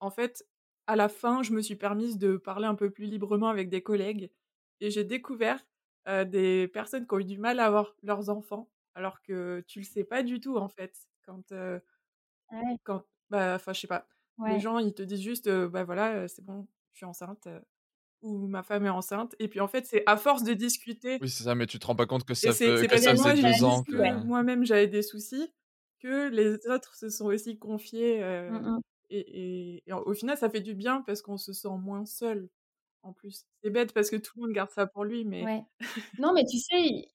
en fait, à la fin, je me suis permise de parler un peu plus librement avec des collègues et j'ai découvert euh, des personnes qui ont eu du mal à avoir leurs enfants alors que tu le sais pas du tout, en fait, quand, Ouais. quand bah, enfin, je sais pas. Les gens, ils te disent juste, bah, voilà, c'est bon, je suis enceinte, ou ma femme est enceinte et puis, en fait, c'est à force de discuter Oui, c'est ça, mais tu te rends pas compte que ça que faisait j'ai 2 ans que moi-même j'avais des soucis, que les autres se sont aussi confiés, Mmh mh. et et et au final, ça fait du bien parce qu'on se sent moins seul, en plus. C'est bête parce que tout le monde garde ça pour lui, mais Ouais. Non, mais tu sais, il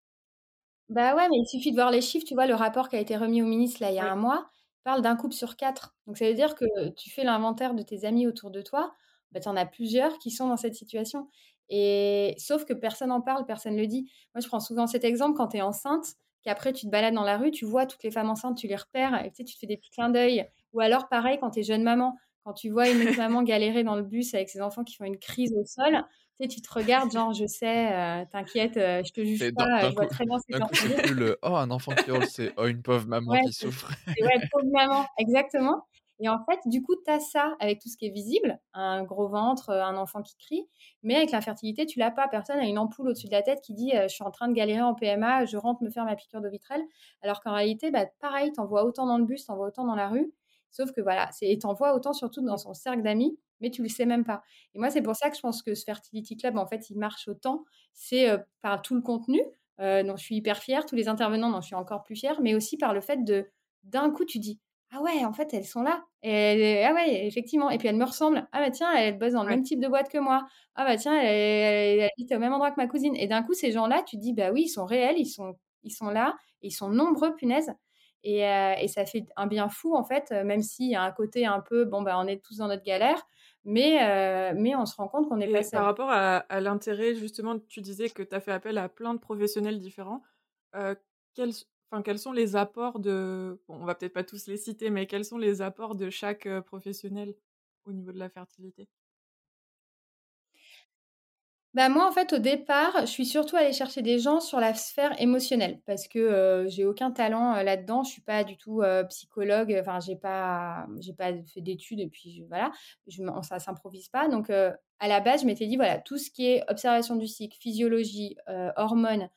bah, ouais, mais il suffit de voir les chiffres, tu vois? Le rapport qui a été remis au ministre, là, il y a Ouais. 1 mois, parle d'1 couple sur 4. Donc ça veut dire que tu fais l'inventaire de tes amis autour de toi, bah, tu en as plusieurs qui sont dans cette situation et sauf que personne en parle, personne le dit. Moi, je prends souvent cet exemple quand tu es enceinte, qu'après tu te balades dans la rue, tu vois toutes les femmes enceintes, tu les repères et tu sais, tu te fais des petits clins d'œil ou alors pareil quand tu es jeune maman, quand tu vois une autre maman galérer dans le bus avec ses enfants qui font une crise au sol, tu sais, tu te regardes genre: «Je sais, heu, t'inquiète, heu, je te juge Et pas, d'un je vois coup très bien ce que d'un tu es en coup, train de c'est vivre». plus le: «Oh, un enfant qui hurle», c'est: «Oh, une pauvre maman Ouais, qui souffre». ouais, pauvre maman, exactement et en fait, du coup, tu as ça avec tout ce qui est visible, un gros ventre, un enfant qui crie, mais avec l'infertilité, tu l'as pas. Personne a une ampoule au-dessus de la tête qui dit: «Heu, je suis en train de galérer en PMA, je rentre me faire ma piqûre Dovitrel». Alors qu'en réalité, bah, pareil, tu en vois autant dans le bus, tu en vois autant dans la rue, sauf que voilà, et tu en vois autant surtout dans son cercle d'amis, mais tu le sais même pas et moi, c'est pour ça que je pense que ce Fertility Club, en fait, il marche autant. C'est, heu, par tout le contenu, dont je suis hyper fière, tous les intervenants dont je suis encore plus fière, mais aussi par le fait de d'un coup, tu dis: «Ah ouais, en fait, elles sont là et ah ouais, effectivement et puis elles me ressemblent. Ah bah, tiens, elle bosse dans le Ouais. même type de boîte que moi. Ah bah, tiens, elle habite au même endroit que ma cousine» et d'un coup, ces gens-là, tu te dis: «Bah oui, ils sont réels, ils sont ils sont là et ils sont nombreux, punaise» et heu et ça fait un bien fou, en fait, même s'il y a un côté un peu, bon, bah, on est tous dans notre galère, mais mais on se rend compte qu'on pas Et par rapport à à l'intérêt, justement, tu disais que tu as fait appel à plein de professionnels différents, heu, quels quels sont les apports de on va peut-être pas tous les citer, mais quels sont les apports de chaque, professionnel au niveau de la fertilité? Bah, moi, en fait, au départ, je suis surtout allée chercher des gens sur la sphère émotionnelle parce que, j'ai aucun talent, là-dedans. Je suis pas du tout, psychologue, enfin, j'ai pas fait d'études et puis je voilà, s'improvise pas donc à la base, je m'étais dit: «Voilà, tout ce qui est observation du cycle, physiologie, hormones,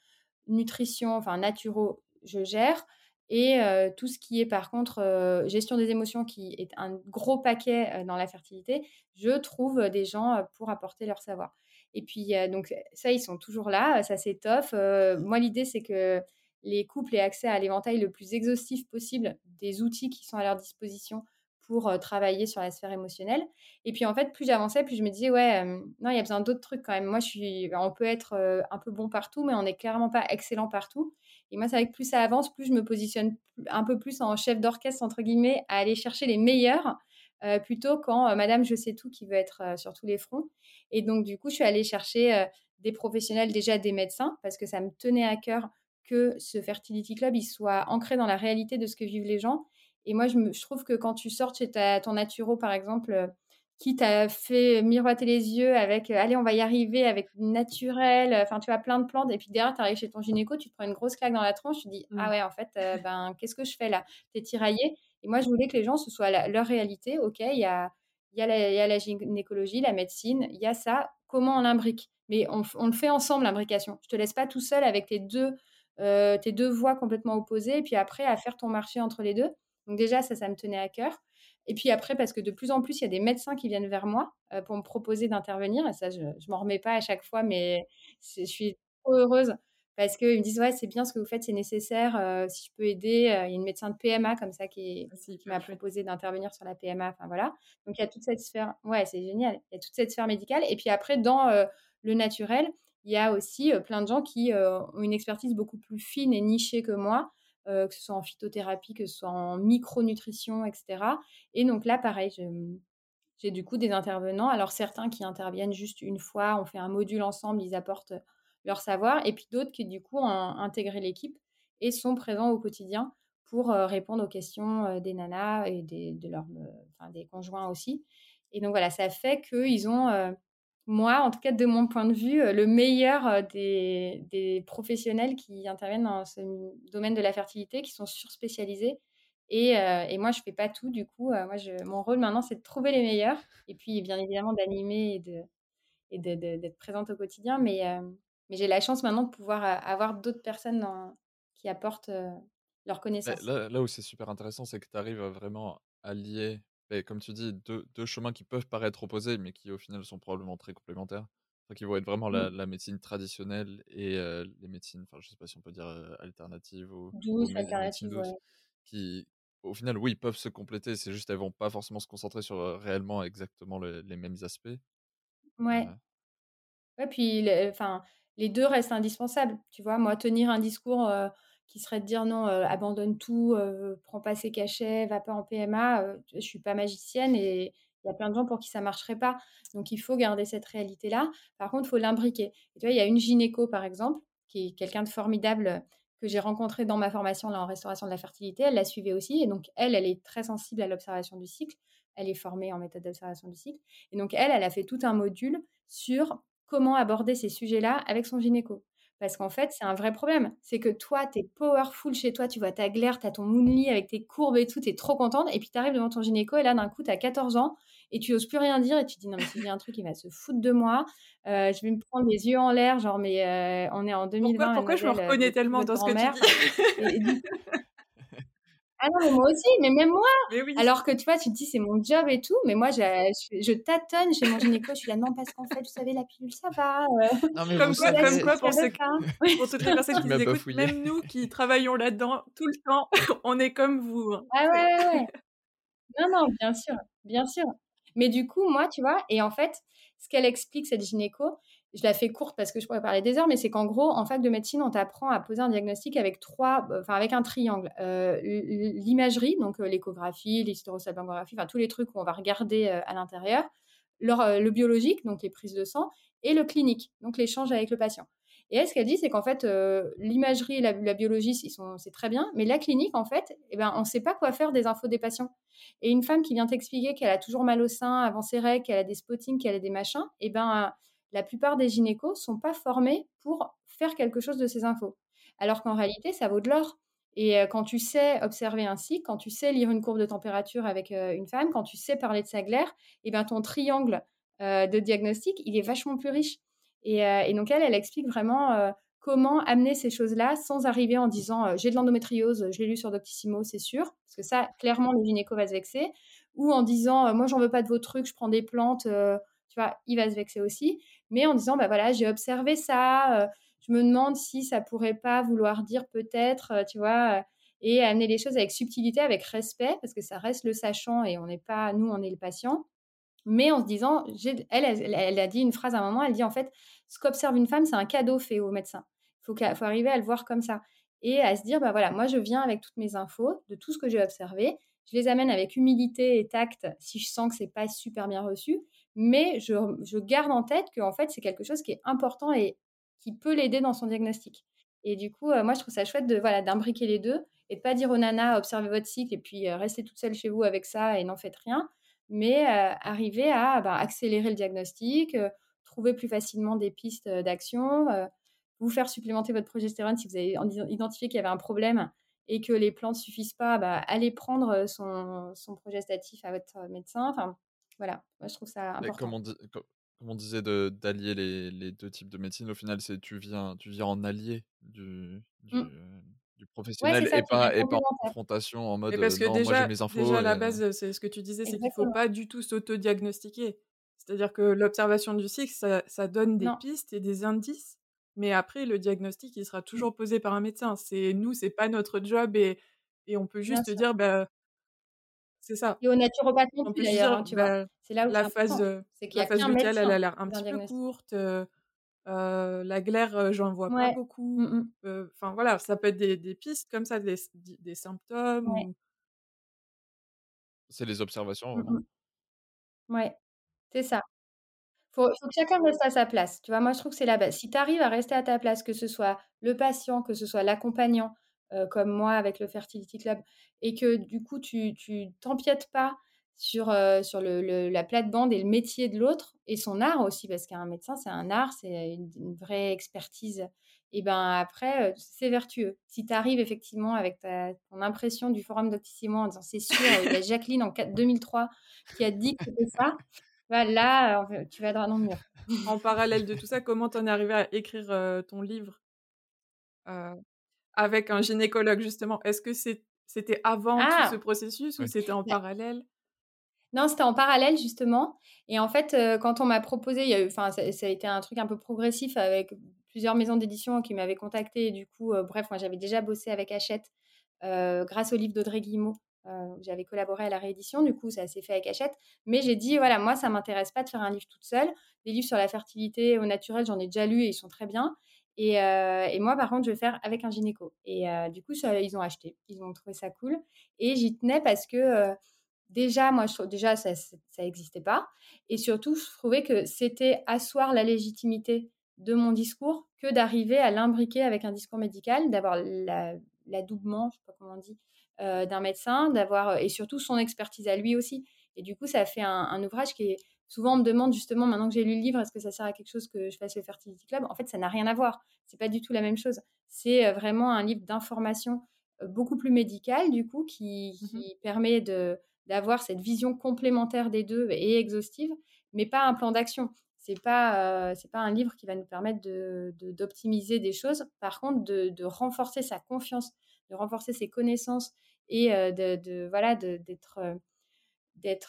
nutrition, enfin naturo, je gère et tout ce qui est par contre, gestion des émotions qui est un gros paquet, dans la fertilité, je trouve des gens, pour apporter leur savoir» et puis, donc ça, ils sont toujours là, ça s'étoffe, moi, l'idée, c'est que les couples aient accès à l'éventail le plus exhaustif possible des outils qui sont à leur disposition pour, travailler sur la sphère émotionnelle et puis, en fait, plus j'avançais, plus je me disais: «Ouais, non, il y a besoin d'autres trucs quand même». Moi, je suis on peut être, un peu bon partout, mais on n'est clairement pas excellent partout et moi, c'est vrai que plus ça avance, plus je me positionne un peu plus en «chef d'orchestre» entre guillemets, à aller chercher les meilleurs, heu, plutôt qu'en, heu, madame je sais tout qui veut être, heu, sur tous les fronts. Et donc du coup, je suis allée chercher, des professionnels, déjà des médecins parce que ça me tenait à cœur que ce Fertility Club, il soit ancré dans la réalité de ce que vivent les gens. Et moi, je me trouve que quand tu sors chez ta ton naturo, par exemple, qui t'a fait miroiter les yeux avec, heu: «Allez, on va y arriver avec naturel», enfin, tu vois, plein de plantes et puis derrière, tu arrives chez ton gynéco, tu te prends une grosse claque dans la tronche, tu dis: «Ah Mmh. ouais, en fait, heu, ben, qu'est-ce que je fais là?» Tu es tiraillée et moi, je voulais que les gens, ce soit la leur réalité. OK, il y a il y a la il y a la gynécologie, la médecine, il y a ça, comment on l'imbrique? Mais on on le fait ensemble l'imbrication. Je te laisse pas tout seul avec tes 2, heu, tes 2 voies complètement opposées et puis après à faire ton marché entre les 2 donc déjà, ça, ça me tenait à cœur et puis après parce que de plus en plus, il y a des médecins qui viennent vers moi, heu, pour me proposer d'intervenir. Et ça, je je m'en remets pas à chaque fois mais je suis trop heureuse parce qu'ils me disent: «Ouais, c'est bien ce que vous faites, c'est nécessaire, heu, si je peux aider», heu, il y a une médecin de PMA comme ça qui qui m'a proposé d'intervenir sur la PMA, enfin voilà, donc il y a toute cette sphère ouais, c'est génial. Il y a toute cette sphère médicale. Et puis après dans, le naturel, il y a aussi, plein de gens qui, ont une expertise beaucoup plus fine et nichée que moi, heu, que ce soit en phytothérapie, que ce soit en micronutrition et cetera. Et donc là, pareil, j'ai du coup des intervenants, alors certains qui interviennent juste 1 fois, on fait un module ensemble, ils apportent, leur savoir. Et puis d'autres qui, du coup, ont intégré l'équipe et sont présents au quotidien pour, heu, répondre aux questions, heu, des nanas et des de des conjoints aussi. Et donc voilà, ça fait qu'ils ont, moi, en tout cas, de mon point de vue, heu, le meilleur, heu, des des professionnels qui interviennent dans ce domaine de la fertilité, qui sont surspécialisés et heu et moi, je fais pas tout du coup, moi, je mon rôle maintenant, c'est de trouver les meilleurs et puis, bien évidemment, d'animer et de et de de d'être présente au quotidien mais mais j'ai la chance maintenant de pouvoir avoir d'autres personnes dans qui apportent leur connaissance. là, là où c'est super intéressant, c'est que tu arrives à vraiment beh, comme tu dis, deux, deux chemins qui peuvent paraître opposés, mais qui au final sont probablement très complémentaires. qui vont être vraiment la, Mmh. la médecine traditionnelle et les médecines, enfin je sais pas si on peut dire alternatives ou, Douce, ou médecine alternative, douce, ouais. qui au final, oui, peuvent se compléter, c'est juste elles vont pas forcément se concentrer sur réellement exactement les mêmes aspects. Ouais. Ouais, puis enfin, les 2 restent indispensables, tu vois? Moi, tenir un discours, qui serait de dire: «Non, abandonne tout, prends pas ces cachets, va pas en PMA», je suis pas magicienne et il y a plein de gens pour qui ça marcherait pas. Donc il faut garder cette réalité-là. Par contre, il faut l'imbriquer. Et tu il y a une gynéco, par exemple, qui est quelqu'un de formidable, que j'ai rencontré dans ma formation, là, en restauration de la fertilité. Elle la suivait aussi et donc elle, elle est très sensible à l'observation du cycle. Elle est formée en méthode d'observation du cycle et donc elle, elle a fait tout un module sur comment aborder ces sujets-là avec son gynéco. Parce qu'en fait, c'est un vrai problème. C'est que toi, tu es powerful chez toi, tu vois ta glaire, tu as ton moonly avec tes courbes et tout, tu es trop contente. Et puis tu arrives devant ton gynéco et là, d'un coup, tu as 14 ans et tu oses plus rien dire et tu te dis non, mais si un truc, il va se foutre de moi. Euh, je vais me prendre les yeux en l'air, genre, mais euh, on est en 2020. Pourquoi, pourquoi je me euh, reconnais tellement dans ce que tu dis? Ah non, mais moi aussi, mais même moi Alors que tu vois, tu te dis c'est mon job et tout, mais moi je, je, tâtonne chez mon gynéco, je suis là, non, parce qu'en fait, vous savez, la pilule, ça va. Euh. Non, mais comme, quoi, comme quoi, pour, ceux, pour toutes les personnes qui nous écoutent, même nous qui travaillons là-dedans tout le temps, on est comme vous. Hein. Ah ouais, ouais, ouais. Non, non, bien sûr, bien sûr. Mais du coup, moi, tu vois, et en fait, ce qu'elle explique, cette gynéco, je la fais courte parce que je pourrais parler des heures, mais c'est qu'en gros, en fac de médecine, on t'apprend à poser un diagnostic avec trois, euh, enfin avec un triangle. Euh, l'imagerie, donc euh, l'échographie, l'hystérosalpingographie, enfin tous les trucs où on va regarder à l'intérieur, le biologique, donc les prises de sang, et le clinique, donc l'échange avec le patient. Et elle, ce qu'elle dit, c'est qu'en fait, l'imagerie et la, biologie, c'est très bien, mais la clinique, en fait, eh ben, on ne sait pas quoi faire des infos des patients. Et une femme qui vient t'expliquer qu'elle a toujours mal au sein avant ses règles, qu'elle a des spottings, qu'elle a des machins, eh ben, la plupart des gynécos sont pas formés pour faire quelque chose de ces infos. Alors qu'en réalité, ça vaut de l'or. Et quand tu sais observer un cycle, quand tu sais lire une courbe de température avec une femme, quand tu sais parler de sa glaire, et ben ton triangle de diagnostic, il est vachement plus riche. Et, donc elle, elle explique vraiment comment amener ces choses-là sans arriver en disant j'ai de l'endométriose, je l'ai lu sur Doctissimo, c'est sûr, parce que ça, clairement, le gynéco va se vexer, ou en disant moi, j'en veux pas de vos trucs, je prends des plantes, tu vois, il va se vexer aussi mais en disant, bah voilà, j'ai observé ça, euh, je me demande si ça pourrait pas vouloir dire peut-être, euh, tu vois, euh, et amener les choses avec subtilité, avec respect, parce que ça reste le sachant et on n'est pas, nous, on est le patient. Mais en se disant, elle, elle, a dit une phrase à un moment, elle dit en fait, ce qu'observe une femme, c'est un cadeau fait au médecin. Il faut, faut arriver à le voir comme ça. Et à se dire, bah voilà, moi je viens avec toutes mes infos de tout ce que j'ai observé, je les amène avec humilité et tact si je sens que c'est pas super bien reçu mais je, garde en tête que en fait, c'est quelque chose qui est important et qui peut l'aider dans son diagnostic. Et du coup, euh, moi, je trouve ça chouette de voilà d'imbriquer les deux et de pas dire aux nanas observez votre cycle et puis euh, restez toute seule chez vous avec ça et n'en faites rien, mais euh, arriver à bah, accélérer le diagnostic, trouver plus facilement des pistes d'action, vous faire supplémenter votre progestérone si vous avez identifié qu'il y avait un problème et que les plantes suffisent pas, bah, allez prendre son, progestatif à votre médecin. Enfin, voilà, moi je trouve ça important. Comme on, comme, on disait d'allier les, les, deux types de médecine, au final, c'est tu viens, tu viens en allié du, du, mmh. du professionnel et, pas, et pas en confrontation en mode parce que non, déjà, moi j'ai mes infos. Déjà, à la base, c'est ce que tu disais, c'est qu'il ne faut pas du tout s'auto-diagnostiquer. C'est-à-dire que l'observation du cycle, ça, ça donne des pistes et des indices, mais après, le diagnostic, il sera mmh. toujours posé par un médecin. C'est nous, c'est pas notre job et, et on peut juste dire, bah, c'est ça. Et au naturopathe non plus d'ailleurs, hein, tu vois. C'est là où la phase, c'est qu'il la phase lutéale, elle a l'air un petit peu courte. Euh, la glaire, j'en vois pas beaucoup. Mmh enfin voilà, ça peut être des, des pistes comme ça, des, des symptômes. Ou... C'est les observations, mmh vraiment. Ouais, c'est ça. Faut, faut que chacun reste à sa place. Tu vois, moi je trouve que c'est la base. Si tu arrives à rester à ta place, que ce soit le patient, que ce soit l'accompagnant, euh, comme moi avec le Fertility Club, et que du coup, tu t'empiètes pas sur, euh, sur le, la plate-bande et le métier de l'autre, et son art aussi, parce qu'un médecin, c'est un art, c'est une, vraie expertise. Et ben après, euh, c'est vertueux. Si tu arrives effectivement avec ta, ton impression du forum d'Octissimo en disant c'est sûr, il y a Jacqueline en 2003 qui a dit que c'était ça, bah là, tu vas dans le mur. En parallèle de tout ça, comment t'en es arrivé à écrire ton livre? Avec un gynécologue justement. Est-ce que c'était avant tout ah! ce processus ou c'était en bah parallèle? Non, c'était en parallèle justement. Et en fait, quand on m'a proposé, il y a eu, enfin, ça, a été un truc un peu progressif avec plusieurs maisons d'édition qui m'avaient contacté. Et du coup, bref, moi j'avais déjà bossé avec Hachette grâce au livre d'Audrey Guillemot. j'avais collaboré à la réédition, du coup ça s'est fait avec Hachette. Mais j'ai dit, voilà, moi ça m'intéresse pas de faire un livre toute seule. Des livres sur la fertilité au naturel, j'en ai déjà lu et ils sont très bien. Et, et, moi, par contre, je vais faire avec un gynéco. Et du coup, ils ont acheté. Ils ont trouvé ça cool. Et j'y tenais parce que déjà, moi, déjà, ça n'existait pas. Et surtout, je trouvais que c'était asseoir la légitimité de mon discours que d'arriver à l'imbriquer avec un discours médical, d'avoir l'adoubement, je sais pas comment on dit, euh, d'un médecin, d'avoir et surtout son expertise à lui aussi. Et du coup, ça fait un, ouvrage qui est souvent on me demande justement maintenant que j'ai lu le livre, est-ce que ça sert à quelque chose que je fasse le Fertility Club? En fait, ça n'a rien à voir. C'est pas du tout la même chose. C'est euh, vraiment un livre d'information euh, beaucoup plus médical du coup qui, mmh qui permet de d'avoir cette vision complémentaire des deux et exhaustive, mais pas un plan d'action. C'est pas euh, c'est pas un livre qui va nous permettre de, d'optimiser des choses. Par contre, de, de, renforcer sa confiance, de renforcer ses connaissances et euh, de, de, voilà d'être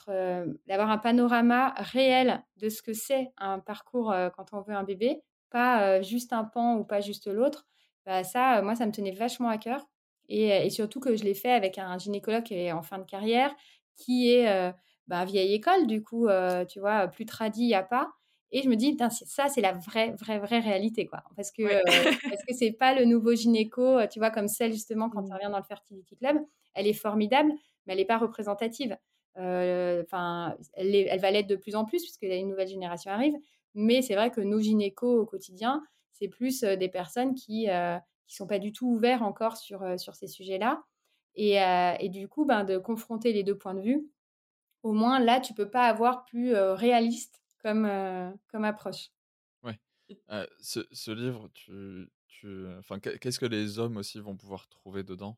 euh, d'avoir un panorama réel de ce que c'est un parcours quand on veut un bébé, pas juste un pan ou pas juste l'autre. Bah ça, moi, ça me tenait vachement à cœur. Et, et, surtout que je l'ai fait avec un gynécologue qui est en fin de carrière, qui est bah, vieille école, du coup, tu vois, plus tradit, il n'y a pas. Et je me dis, ça, c'est la vraie, vraie, vraie réalité, quoi. Parce que ce parce que c'est pas le nouveau gynéco, tu vois, comme celle, justement, quand on mmh. revient dans le Fertility Club. Elle est formidable, mais elle n'est pas représentative. Enfin, elle, elle, va l'être de plus en plus, puisque une nouvelle génération arrive. Mais c'est vrai que nos gynécos au quotidien, c'est plus des personnes qui ne sont pas du tout ouverts encore sur, sur ces sujets-là. Euh, et, du coup, ben, de confronter les deux points de vue, au moins là, tu peux pas avoir plus euh, réaliste comme, euh, comme approche. Ouais. Ce, ce, livre, tu, tu, enfin, qu'est-ce que les hommes aussi vont pouvoir trouver dedans?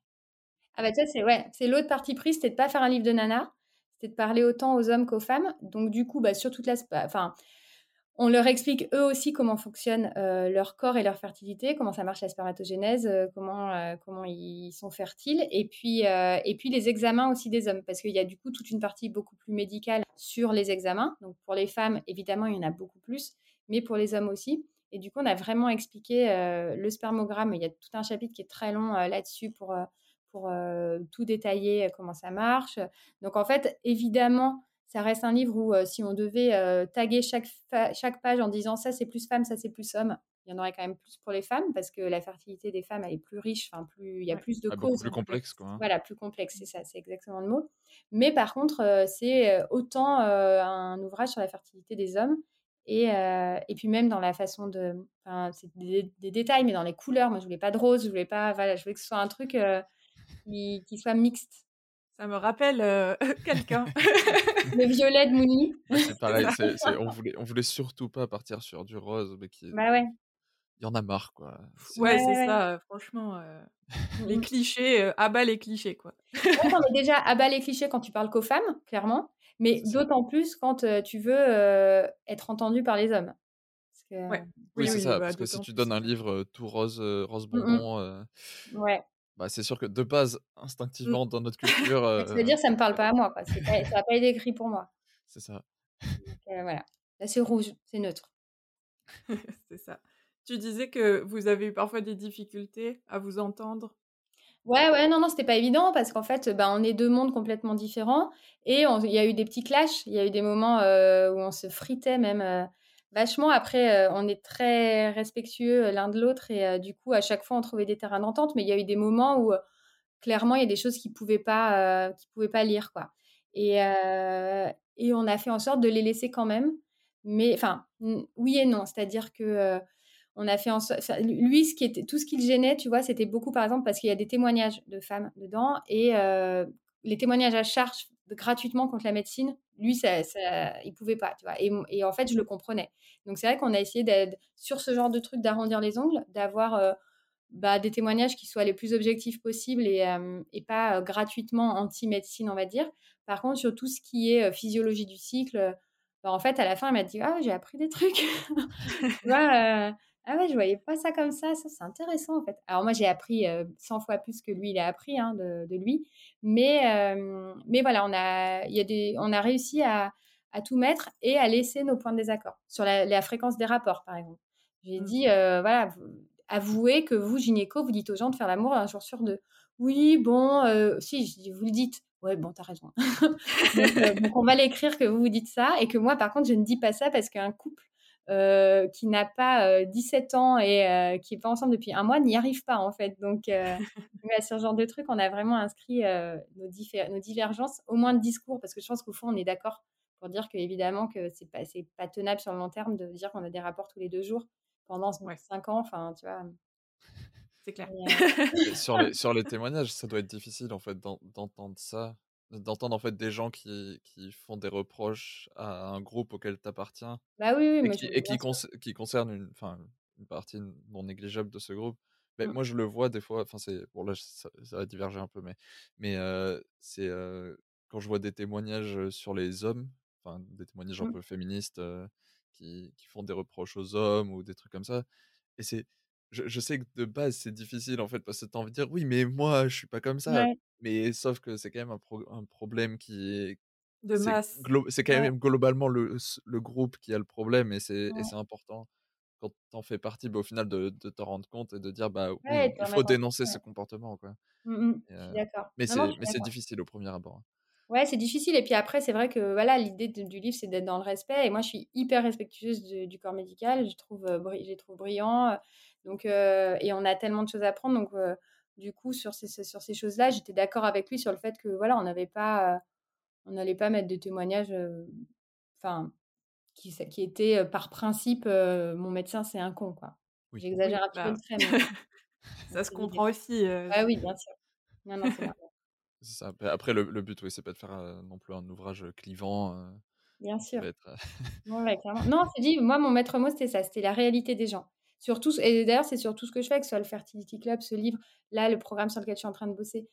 Ah bah ça, c'est ouais, c'est l'autre partie prise, c'était de pas faire un livre de nana, c'était de parler autant aux hommes qu'aux femmes. Donc du coup, bah, sur toute la, enfin, on leur explique eux aussi comment fonctionne euh, leur corps et leur fertilité, comment ça marche la spermatogénèse, euh, comment, euh, comment ils sont fertiles, et puis, et puis les examens aussi des hommes, parce qu'il y a du coup toute une partie beaucoup plus médicale sur les examens. Donc pour les femmes, évidemment, il y en a beaucoup plus, mais pour les hommes aussi. Et du coup, on a vraiment expliqué le spermogramme. Il y a tout un chapitre qui est très long là-dessus pour, pour tout détailler comment ça marche. Donc en fait, évidemment, ça reste un livre où si on devait taguer chaque, chaque page en disant ça c'est plus femme, ça c'est plus homme, il y en aurait quand même plus pour les femmes parce que la fertilité des femmes elle est plus riche, enfin plus il y a plus de causes. plus complexe quoi. Hein. Voilà, plus complexe, c'est ça, c'est exactement le mot. Mais par contre, c'est autant un ouvrage sur la fertilité des hommes et, et puis même dans la façon de, enfin c'est des, détails, mais dans les couleurs. Moi je voulais pas de rose, je voulais pas, voilà, je voulais que ce soit un truc qui, qui soit mixte. Ça me rappelle euh, quelqu'un. le violet de Mouni. c'est pareil, on, voulait, on voulait surtout pas partir sur du rose, mais qui. Bah ouais. Il y en a marre, quoi. Ouais, c'est ça, euh, franchement. Euh, les clichés, abat les clichés, quoi. ouais, déjà, abat les clichés quand tu parles qu'aux femmes, clairement. Mais d'autant plus quand tu veux être entendu par les hommes. Ouais. Oui, c'est ça, bah, parce que si tu donnes un livre tout rose, rose bonbon. Ouais. Bah, c'est sûr que de base, mmh. instinctivement, dans notre culture. Euh... C'est-à-dire, ça me parle pas à moi. Quoi. Pas, ça n'a pas été écrit pour moi. C'est ça. voilà. Là, c'est rouge, c'est neutre. c'est ça. Tu disais que vous avez eu parfois des difficultés à vous entendre? Ouais, ouais, non, non, c'était pas évident parce qu'en fait, bah, on est deux mondes complètement différents et il y a eu des petits clashs. Il y a eu des moments euh, où on se fritait même. Vachement. Après, euh, on est très respectueux euh, l'un de l'autre et euh, du coup, à chaque fois, on trouvait des terrains d'entente. Mais il y a eu des moments où clairement, il y a des choses qu'ils pouvaient pas, pouvaient pas lire, quoi. Et, et on a fait en sorte de les laisser quand même. Mais enfin, oui et non. C'est-à-dire que on a fait en sorte. Lui, ce qui était, tout ce qui le gênait, tu vois, c'était beaucoup, par exemple, parce qu'il y a des témoignages de femmes dedans et les témoignages à charge gratuitement contre la médecine, lui, ça, ça, il pouvait pas, tu vois. Et, en fait, je le comprenais. Donc, c'est vrai qu'on a essayé d'être sur ce genre de truc, d'arrondir les ongles, d'avoir euh, bah, des témoignages qui soient les plus objectifs possibles et, pas gratuitement anti-médecine, on va dire. Par contre, sur tout ce qui est physiologie du cycle, bah, en fait, à la fin, elle m'a dit Ah, j'ai appris des trucs. tu vois, Ah ouais, je voyais pas ça comme ça. Ça, c'est intéressant en fait. Alors moi, j'ai appris 100 fois plus que lui, il a appris hein, de, de, lui. Mais, mais voilà, on a, y a des, on a réussi à, à, tout mettre et à laisser nos points de désaccord sur la, la fréquence des rapports, par exemple. J'ai mmh. dit, voilà, avouez que vous, gynéco, vous dites aux gens de faire l'amour un jour sur deux. Oui, bon, si, je dis, vous le dites. Ouais, bon, t'as raison. donc, donc, on va l'écrire que vous vous dites ça et que moi, par contre, je ne dis pas ça parce qu'un couple euh, qui n'a pas 17 euh, ans et euh, qui n'est pas ensemble depuis un mois n'y arrive pas en fait. Donc sur ce genre de truc, on a vraiment inscrit nos, nos, divergences au moins de discours parce que je pense qu'au fond on est d'accord pour dire que évidemment que c'est pas c'est pas tenable sur le long terme de dire qu'on a des rapports tous les deux jours pendant 5 ans. Enfin tu vois. C'est clair. sur, les, sur les témoignages, ça doit être difficile en fait d'entendre ça d'entendre en fait des gens qui, qui, font des reproches à un groupe auquel tu appartiens bah oui, oui, et, qui, et qui, qui, concerne une, une partie non négligeable de ce groupe. Mais mmh. Moi, je le vois des fois, enfin, c'est bon, là, ça, va diverger un peu, mais, mais c'est quand je vois des témoignages sur les hommes, enfin, des témoignages un mmh. peu féministes qui, qui font des reproches aux hommes ou des trucs comme ça, et c'est je, sais que de base, c'est difficile en fait, parce que tu as envie de dire oui, mais moi, je suis pas comme ça. Mais sauf que c'est quand même un, un, problème qui est. De masse. C'est quand même globalement le, le, groupe qui a le problème et c'est important quand tu en fais partie, bah, au final, de, de t'en rendre compte et de dire bah oui, il faut dénoncer ce comportement. Quoi. Je suis d'accord. Mais c'est difficile au premier abord. Hein. Ouais, c'est difficile. Et puis après, c'est vrai que voilà, l'idée du livre, c'est d'être dans le respect. Et moi, je suis hyper respectueuse du corps médical. Je trouve, je les trouve brillants. Donc, et on a tellement de choses à apprendre. Donc, du coup, sur ces, sur ces choses-là, j'étais d'accord avec lui sur le fait que voilà, on n'avait pas, on n'allait pas mettre des témoignages, enfin, qui, qui étaient par principe, mon médecin, c'est un con, quoi. J'exagère un peu bah, le Ça se comprend aussi. Ah oui, bien sûr. Non, non, c'est ça. Après, le, le but, oui, c'est pas de faire non plus un ouvrage clivant. Bien sûr. non, non, c'est dit, moi, mon maître mot, c'était ça, c'était la réalité des gens. Surtout, et d'ailleurs, c'est surtout ce que je fais, que ce soit le Fertility Club, ce livre, là, le programme sur lequel je suis en train de bosser,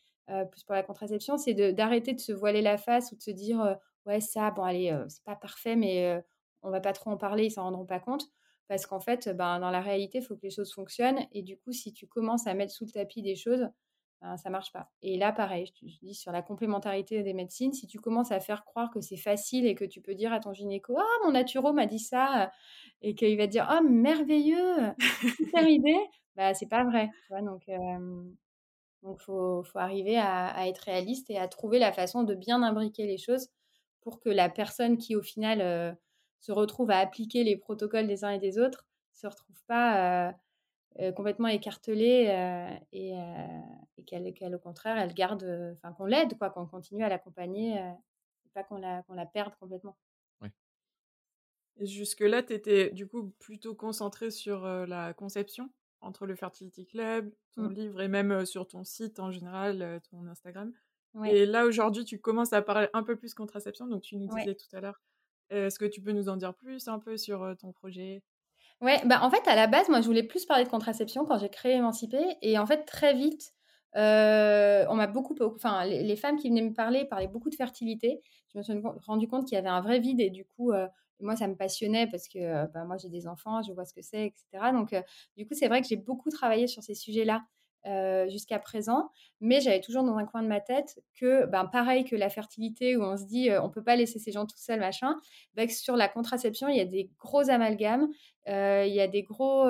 plus pour la contraception, c'est d'arrêter de, se voiler la face ou de se dire, ouais, ça, bon, allez, c'est pas parfait, mais on va pas trop en parler, ils s'en rendront pas compte. Parce qu'en fait, ben, dans la réalité, il faut que les choses fonctionnent. Et du coup, si tu commences à mettre sous le tapis des choses, ben, ça marche pas. Et là, pareil, je, te dis sur la complémentarité des médecines, si tu commences à faire croire que c'est facile et que tu peux dire à ton gynéco, ah, mon naturo m'a dit ça, et qu'il va te dire, oh, merveilleux, super idée, bah, c'est pas vrai. Tu vois, donc, donc faut, faut arriver à, être réaliste et à trouver la façon de bien imbriquer les choses pour que la personne qui, au final, se retrouve à appliquer les protocoles des uns et des autres se retrouve pas euh, complètement écartelée euh, et, euh, et qu'elle, au contraire, elle garde, enfin qu'on l'aide, quoi, qu'on continue à l'accompagner, pas qu'on la, qu'on la perde complètement. Et jusque-là, tu étais du coup plutôt concentrée sur la conception entre le Fertility Club, ton mmh. livre et même sur ton site en général, ton Instagram. Et là, aujourd'hui, tu commences à parler un peu plus contraception, donc tu nous disais tout à l'heure. Est-ce que tu peux nous en dire plus un peu sur ton projet? Ouais, bah, en fait, à la base, moi, je voulais plus parler de contraception quand j'ai créé Émancipé. Et en fait, très vite, euh, on m'a beaucoup, enfin, les, femmes qui venaient me parler parlaient beaucoup de fertilité. Je me suis rendu compte qu'il y avait un vrai vide et du coup, euh, moi, ça me passionnait parce que bah, moi, j'ai des enfants, je vois ce que c'est, etc. Donc, du coup, c'est vrai que j'ai beaucoup travaillé sur ces sujets-là jusqu'à présent, mais j'avais toujours dans un coin de ma tête que, ben, pareil que la fertilité, où on se dit euh, on peut pas laisser ces gens tout seuls, machin, ben, sur la contraception, il y a des gros amalgames, il y a des gros,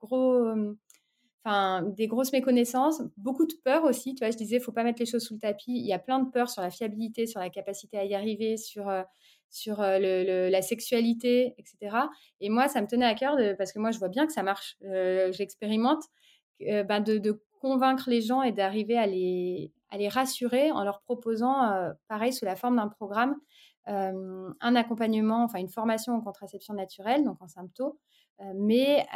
gros, enfin, des grosses méconnaissances, beaucoup de peur aussi. Tu vois, je disais, faut pas mettre les choses sous le tapis. Il y a plein de peurs sur la fiabilité, sur la capacité à y arriver, sur sur la sexualité, etc. Et moi, ça me tenait à cœur parce que moi, je vois bien que ça marche. J'expérimente. Ben de, convaincre les gens et d'arriver à les, à les rassurer en leur proposant, pareil, sous la forme d'un programme, un accompagnement, enfin une formation en contraception naturelle, donc en symptômes, mais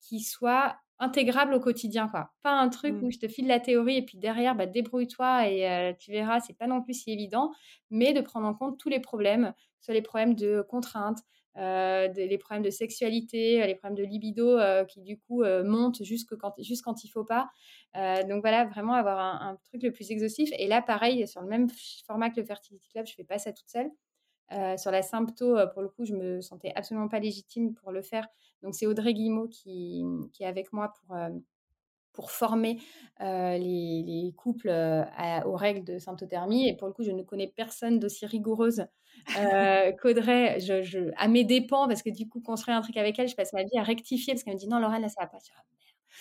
qui soit intégrable au quotidien, quoi. Pas un truc mmh. où je te file la théorie et puis derrière, bah, débrouille-toi et tu verras, c'est pas non plus si évident, mais de prendre en compte tous les problèmes, soit les problèmes de contraintes, euh, les problèmes de sexualité, euh, les problèmes de libido euh, qui du coup montent juste quand, juste quand il faut pas. donc voilà, vraiment avoir un, truc le plus exhaustif. Et là, pareil, sur le même format que le Fertility Club, je fais pas ça toute seule. Sur la sympto, pour le coup, je me sentais absolument pas légitime pour le faire. Donc c'est Audrey Guillemot qui, qui est avec moi pour pour former les, couples aux règles de symptothermie. Et pour le coup, je ne connais personne d'aussi rigoureuse qu'Audrey, je, à mes dépens, parce que du coup, construire un truc avec elle, je passe ma vie à rectifier, parce qu'elle me dit non, Lorraine, là, ça va pas. Je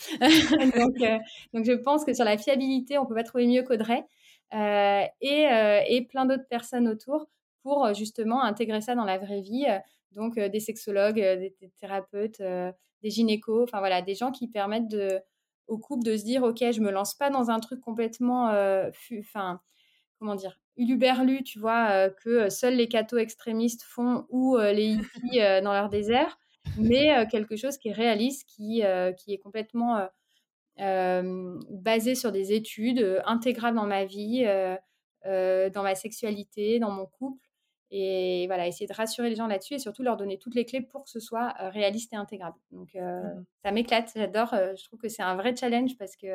donc, donc, je pense que sur la fiabilité, on peut pas trouver mieux qu'Audrey. et, et plein d'autres personnes autour pour justement intégrer ça dans la vraie vie. Donc, des sexologues, des, thérapeutes, des gynécos, enfin voilà, des gens qui permettent au couple de se dire ok je me lance pas dans un truc complètement enfin comment dire uluberlu tu vois que seuls les cathos extrémistes font ou les hippies dans leur désert mais quelque chose qui est réaliste qui qui est complètement basé sur des études intégrales dans ma vie dans ma sexualité dans mon couple et voilà, essayer de rassurer les gens là-dessus et surtout leur donner toutes les clés pour que ce soit réaliste et intégrable. Donc, mmh ça m'éclate, j'adore. je trouve que c'est un vrai challenge parce que,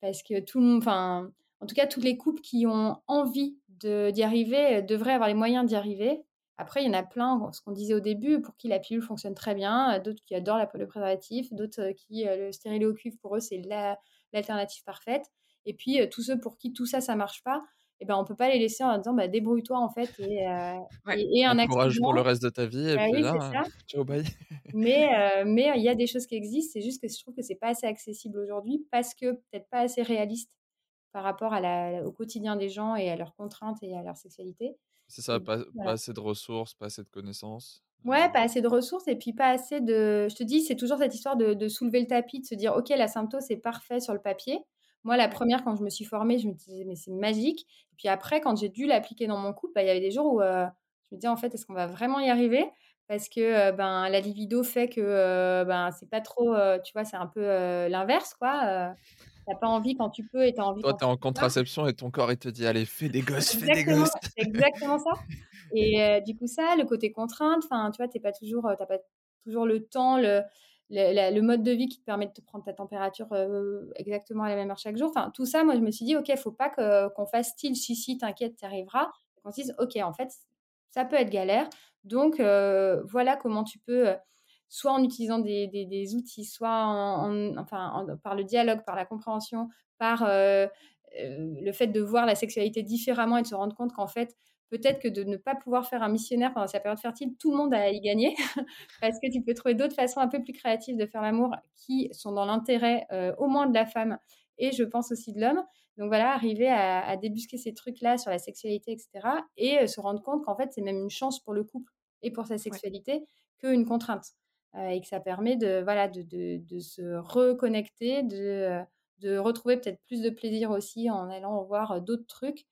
parce que tout le monde, enfin, en tout cas, tous les couples qui ont envie d'y arriver devraient avoir les moyens d'y arriver. Après, il y en a plein, ce qu'on disait au début, pour qui la pilule fonctionne très bien, d'autres qui adorent la, le préservatif, d'autres qui le stérilet au cuivre, pour eux, c'est l'alternative parfaite. Et puis, tous ceux pour qui tout ça, ça marche pas, et ben on peut pas les laisser en disant bah, débrouille-toi en fait et, euh, et, un courage pour le reste de ta vie et bah puis là, ciao bye. mais euh, mais il y a des choses qui existent c'est juste que je trouve que c'est pas assez accessible aujourd'hui parce que peut-être pas assez réaliste par rapport à la, au quotidien des gens et à leurs contraintes et à leur sexualité c'est ça pas, pas, assez de ressources pas assez de connaissances Ouais, pas assez de ressources et puis pas assez de. Je te dis, c'est toujours cette histoire de, de, soulever le tapis, de se dire, OK, la symptôme, c'est parfait sur le papier. Moi, la première, quand je me suis formée, je me disais, mais c'est magique. Et puis après, quand j'ai dû l'appliquer dans mon couple, bah, il y avait des jours où euh, je me disais, en fait, est-ce qu'on va vraiment y arriver? Parce que euh, ben, la libido fait que euh, ben, c'est pas trop, tu vois, c'est un peu l'inverse, quoi. T'as pas envie quand tu peux et t'as envie Toi, t'es en contraception et ton corps, il te dit, allez, fais des gosses, fais des gosses. C'est exactement ça. Et du coup, ça, le côté contrainte, enfin, tu vois, t'es pas toujours, t'as pas toujours le temps, le, le, mode de vie qui te permet de te prendre ta température euh, exactement à la même heure chaque jour. Enfin, tout ça, moi, je me suis dit, OK, faut pas qu'on fasse style, si, si, t'inquiète, tu arriveras. Qu'on se dise, OK, en fait, ça peut être galère. Donc, euh, voilà comment tu peux, euh, soit en utilisant des, des, outils, soit en, enfin, par le dialogue, par la compréhension, par le fait de voir la sexualité différemment et de se rendre compte qu'en fait, peut-être que de ne pas pouvoir faire un missionnaire pendant sa période fertile, tout le monde a à y gagner, parce que tu peux trouver d'autres façons un peu plus créatives de faire l'amour qui sont dans l'intérêt euh, au moins de la femme et je pense aussi de l'homme. Donc voilà, arriver à, débusquer ces trucs-là sur la sexualité, etc. Et euh, se rendre compte qu'en fait, c'est même une chance pour le couple et pour sa sexualité qu'une contrainte. Euh, et que ça permet de, voilà, de, de, se reconnecter, de, de retrouver peut-être plus de plaisir aussi en allant voir d'autres trucs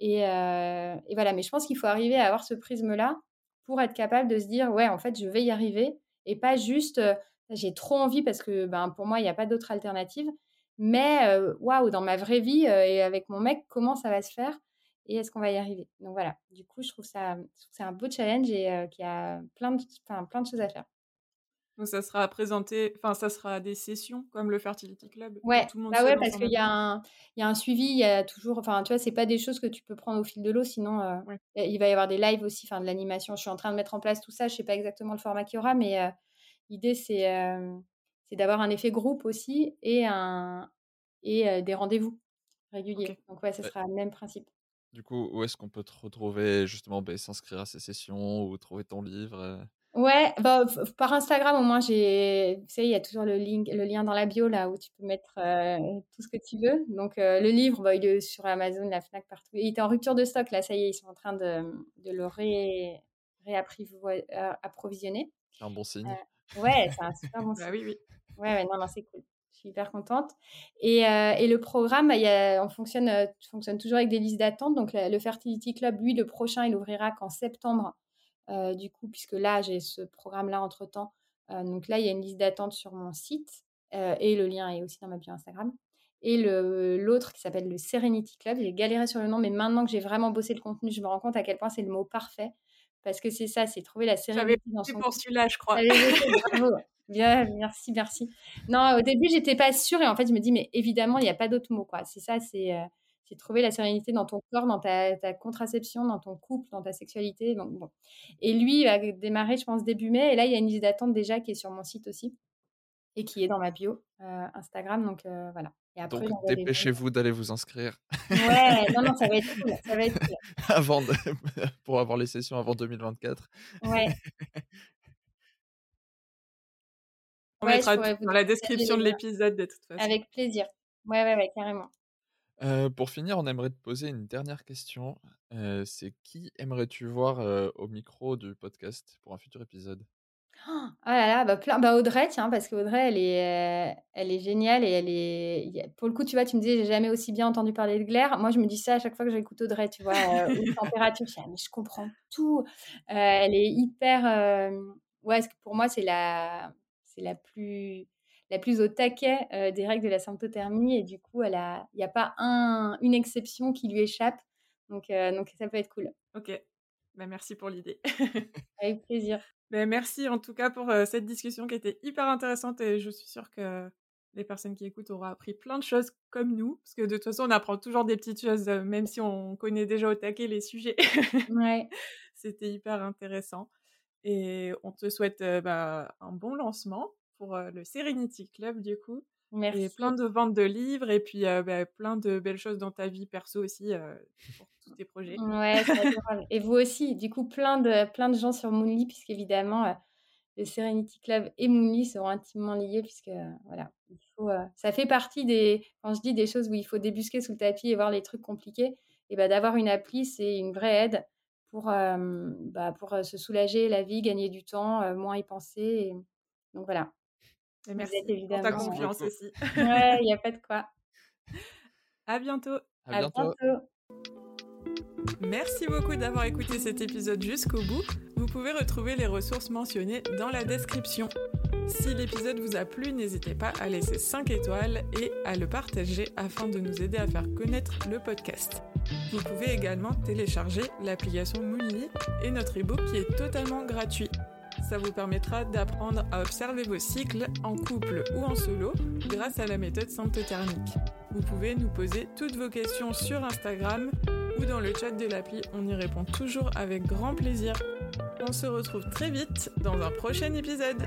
et, et, voilà, mais je pense qu'il faut arriver à avoir ce prisme-là pour être capable de se dire, ouais, en fait, je vais y arriver et pas juste, j'ai trop envie parce que ben, pour moi, il n'y a pas d'autre alternative. Mais waouh, dans ma vraie vie et avec mon mec, comment ça va se faire et est-ce qu'on va y arriver? Donc voilà, du coup, je trouve ça, c'est un beau challenge et qu'il y a plein de, plein de choses à faire. Donc ça sera présenté, enfin ça sera des sessions comme le Fertility Club. Ouais, tout le monde bah ouais, parce qu'il y, a un, y a un suivi, il y a toujours, enfin tu vois, c'est pas des choses que tu peux prendre au fil de l'eau, sinon euh, il va y avoir des lives aussi, enfin de l'animation. Je suis en train de mettre en place tout ça, je sais pas exactement le format qu'il y aura, mais euh, l'idée c'est euh, c'est d'avoir un effet groupe aussi et un et des rendez-vous réguliers. Donc ouais, ce sera le même principe. Du coup, où est-ce qu'on peut te retrouver justement, bah, s'inscrire à ces sessions ou trouver ton livre Ouais, bah, par Instagram, au moins, j'ai. Tu sais, il y a toujours le, link, le lien dans la bio, là, où tu peux mettre euh, tout ce que tu veux. Donc, euh, le livre, bah, il est sur Amazon, la Fnac, partout. Il était en rupture de stock, là, ça y est, ils sont en train de, de le ré, réapprovisionner. C'est un bon signe. Euh, ouais, c'est un super bon signe. bah oui, oui. Ouais, ouais, non, non, c'est cool. Je suis hyper contente. Et, et le programme, y a, on fonctionne, fonctionne toujours avec des listes d'attente. Donc, le Fertility Club, lui, le prochain, il ouvrira qu'en septembre euh, du coup, puisque là, j'ai ce programme-là entre-temps. Euh, donc là, il y a une liste d'attente sur mon site euh, et le lien est aussi dans ma bio Instagram. Et l'autre qui s'appelle le Serenity Club, j'ai galéré sur le nom, mais maintenant que j'ai vraiment bossé le contenu, je me rends compte à quel point c'est le mot parfait. Parce que c'est ça, c'est trouver la sérénité dans son... pour celui-là, je crois. Bien, merci, merci. Non, au début, j'étais pas sûre et en fait, je me dis, mais évidemment, il n'y a pas d'autre mot, quoi. C'est ça, c'est c'est trouver la sérénité dans ton corps, dans ta, contraception, dans ton couple, dans ta sexualité. Donc, bon. Et lui il va démarrer, je pense, début mai. Et là, il y a une liste d'attente déjà qui est sur mon site aussi et qui est dans ma bio Instagram. Donc voilà. Et après, Donc dépêchez-vous d'aller vous inscrire. Ouais, non, non, ça va être cool. Ça va être cool. avant pour avoir les sessions avant 2024. Ouais. On mettra dans la description de l'épisode de toute façon. Avec plaisir. Ouais, ouais, ouais, carrément. Pour finir, on aimerait te poser une dernière question. c'est qui aimerais-tu voir au micro du podcast pour un futur épisode? Oh là là, bah, plein, bah Audrey, tiens, parce qu'Audrey, elle est, elle est géniale et elle est. Pour le coup, tu vois, tu me disais, j'ai jamais aussi bien entendu parler de glaire. Moi, je me dis ça à chaque fois que j'écoute Audrey, tu vois, euh, température. Je, mais je comprends tout. elle est hyper. Ouais, pour moi, c'est la, c'est la plus, la plus au taquet des règles de la symptothermie et du coup, il n'y a pas un, une exception qui lui échappe. Donc, donc ça peut être cool. Ok. Bah, merci pour l'idée. Avec plaisir. Ben, merci en tout cas pour cette discussion qui était hyper intéressante et je suis sûre que les personnes qui écoutent auront appris plein de choses comme nous, parce que de toute façon, on apprend toujours des petites choses, même si on connaît déjà au taquet les sujets. Ouais. C'était hyper intéressant. Et on te souhaite bah, un bon lancement pour le Serenity Club, du coup. Merci. Et plein de ventes de livres et puis bah, plein de belles choses dans ta vie perso aussi pour tous tes projets. Ouais, Et vous aussi, du coup, plein de, plein de gens sur Moonly, puisqu'évidemment, le Serenity Club et Moonly seront intimement liés, puisque voilà, il faut, ça fait partie des, quand je dis des choses où il faut débusquer sous le tapis et voir les trucs compliqués, et bah, d'avoir une appli, c'est une vraie aide pour, bah, pour se soulager la vie, gagner du temps, moins y penser. Donc voilà. Merci pour ta confiance aussi. Ouais, il n'y a pas de quoi. À bientôt. À bientôt. Merci beaucoup d'avoir écouté cet épisode jusqu'au bout. Vous pouvez retrouver les ressources mentionnées dans la description. Si l'épisode vous a plu, n'hésitez pas à laisser 5 étoiles et à le partager afin de nous aider à faire connaître le podcast. Vous pouvez également télécharger l'application Moonly et notre ebook qui est totalement gratuit. Ça vous permettra d'apprendre à observer vos cycles en couple ou en solo grâce à la méthode symptothermique. Vous pouvez nous poser toutes vos questions sur Instagram ou dans le chat de l'appli, on y répond toujours avec grand plaisir. On se retrouve très vite dans un prochain épisode.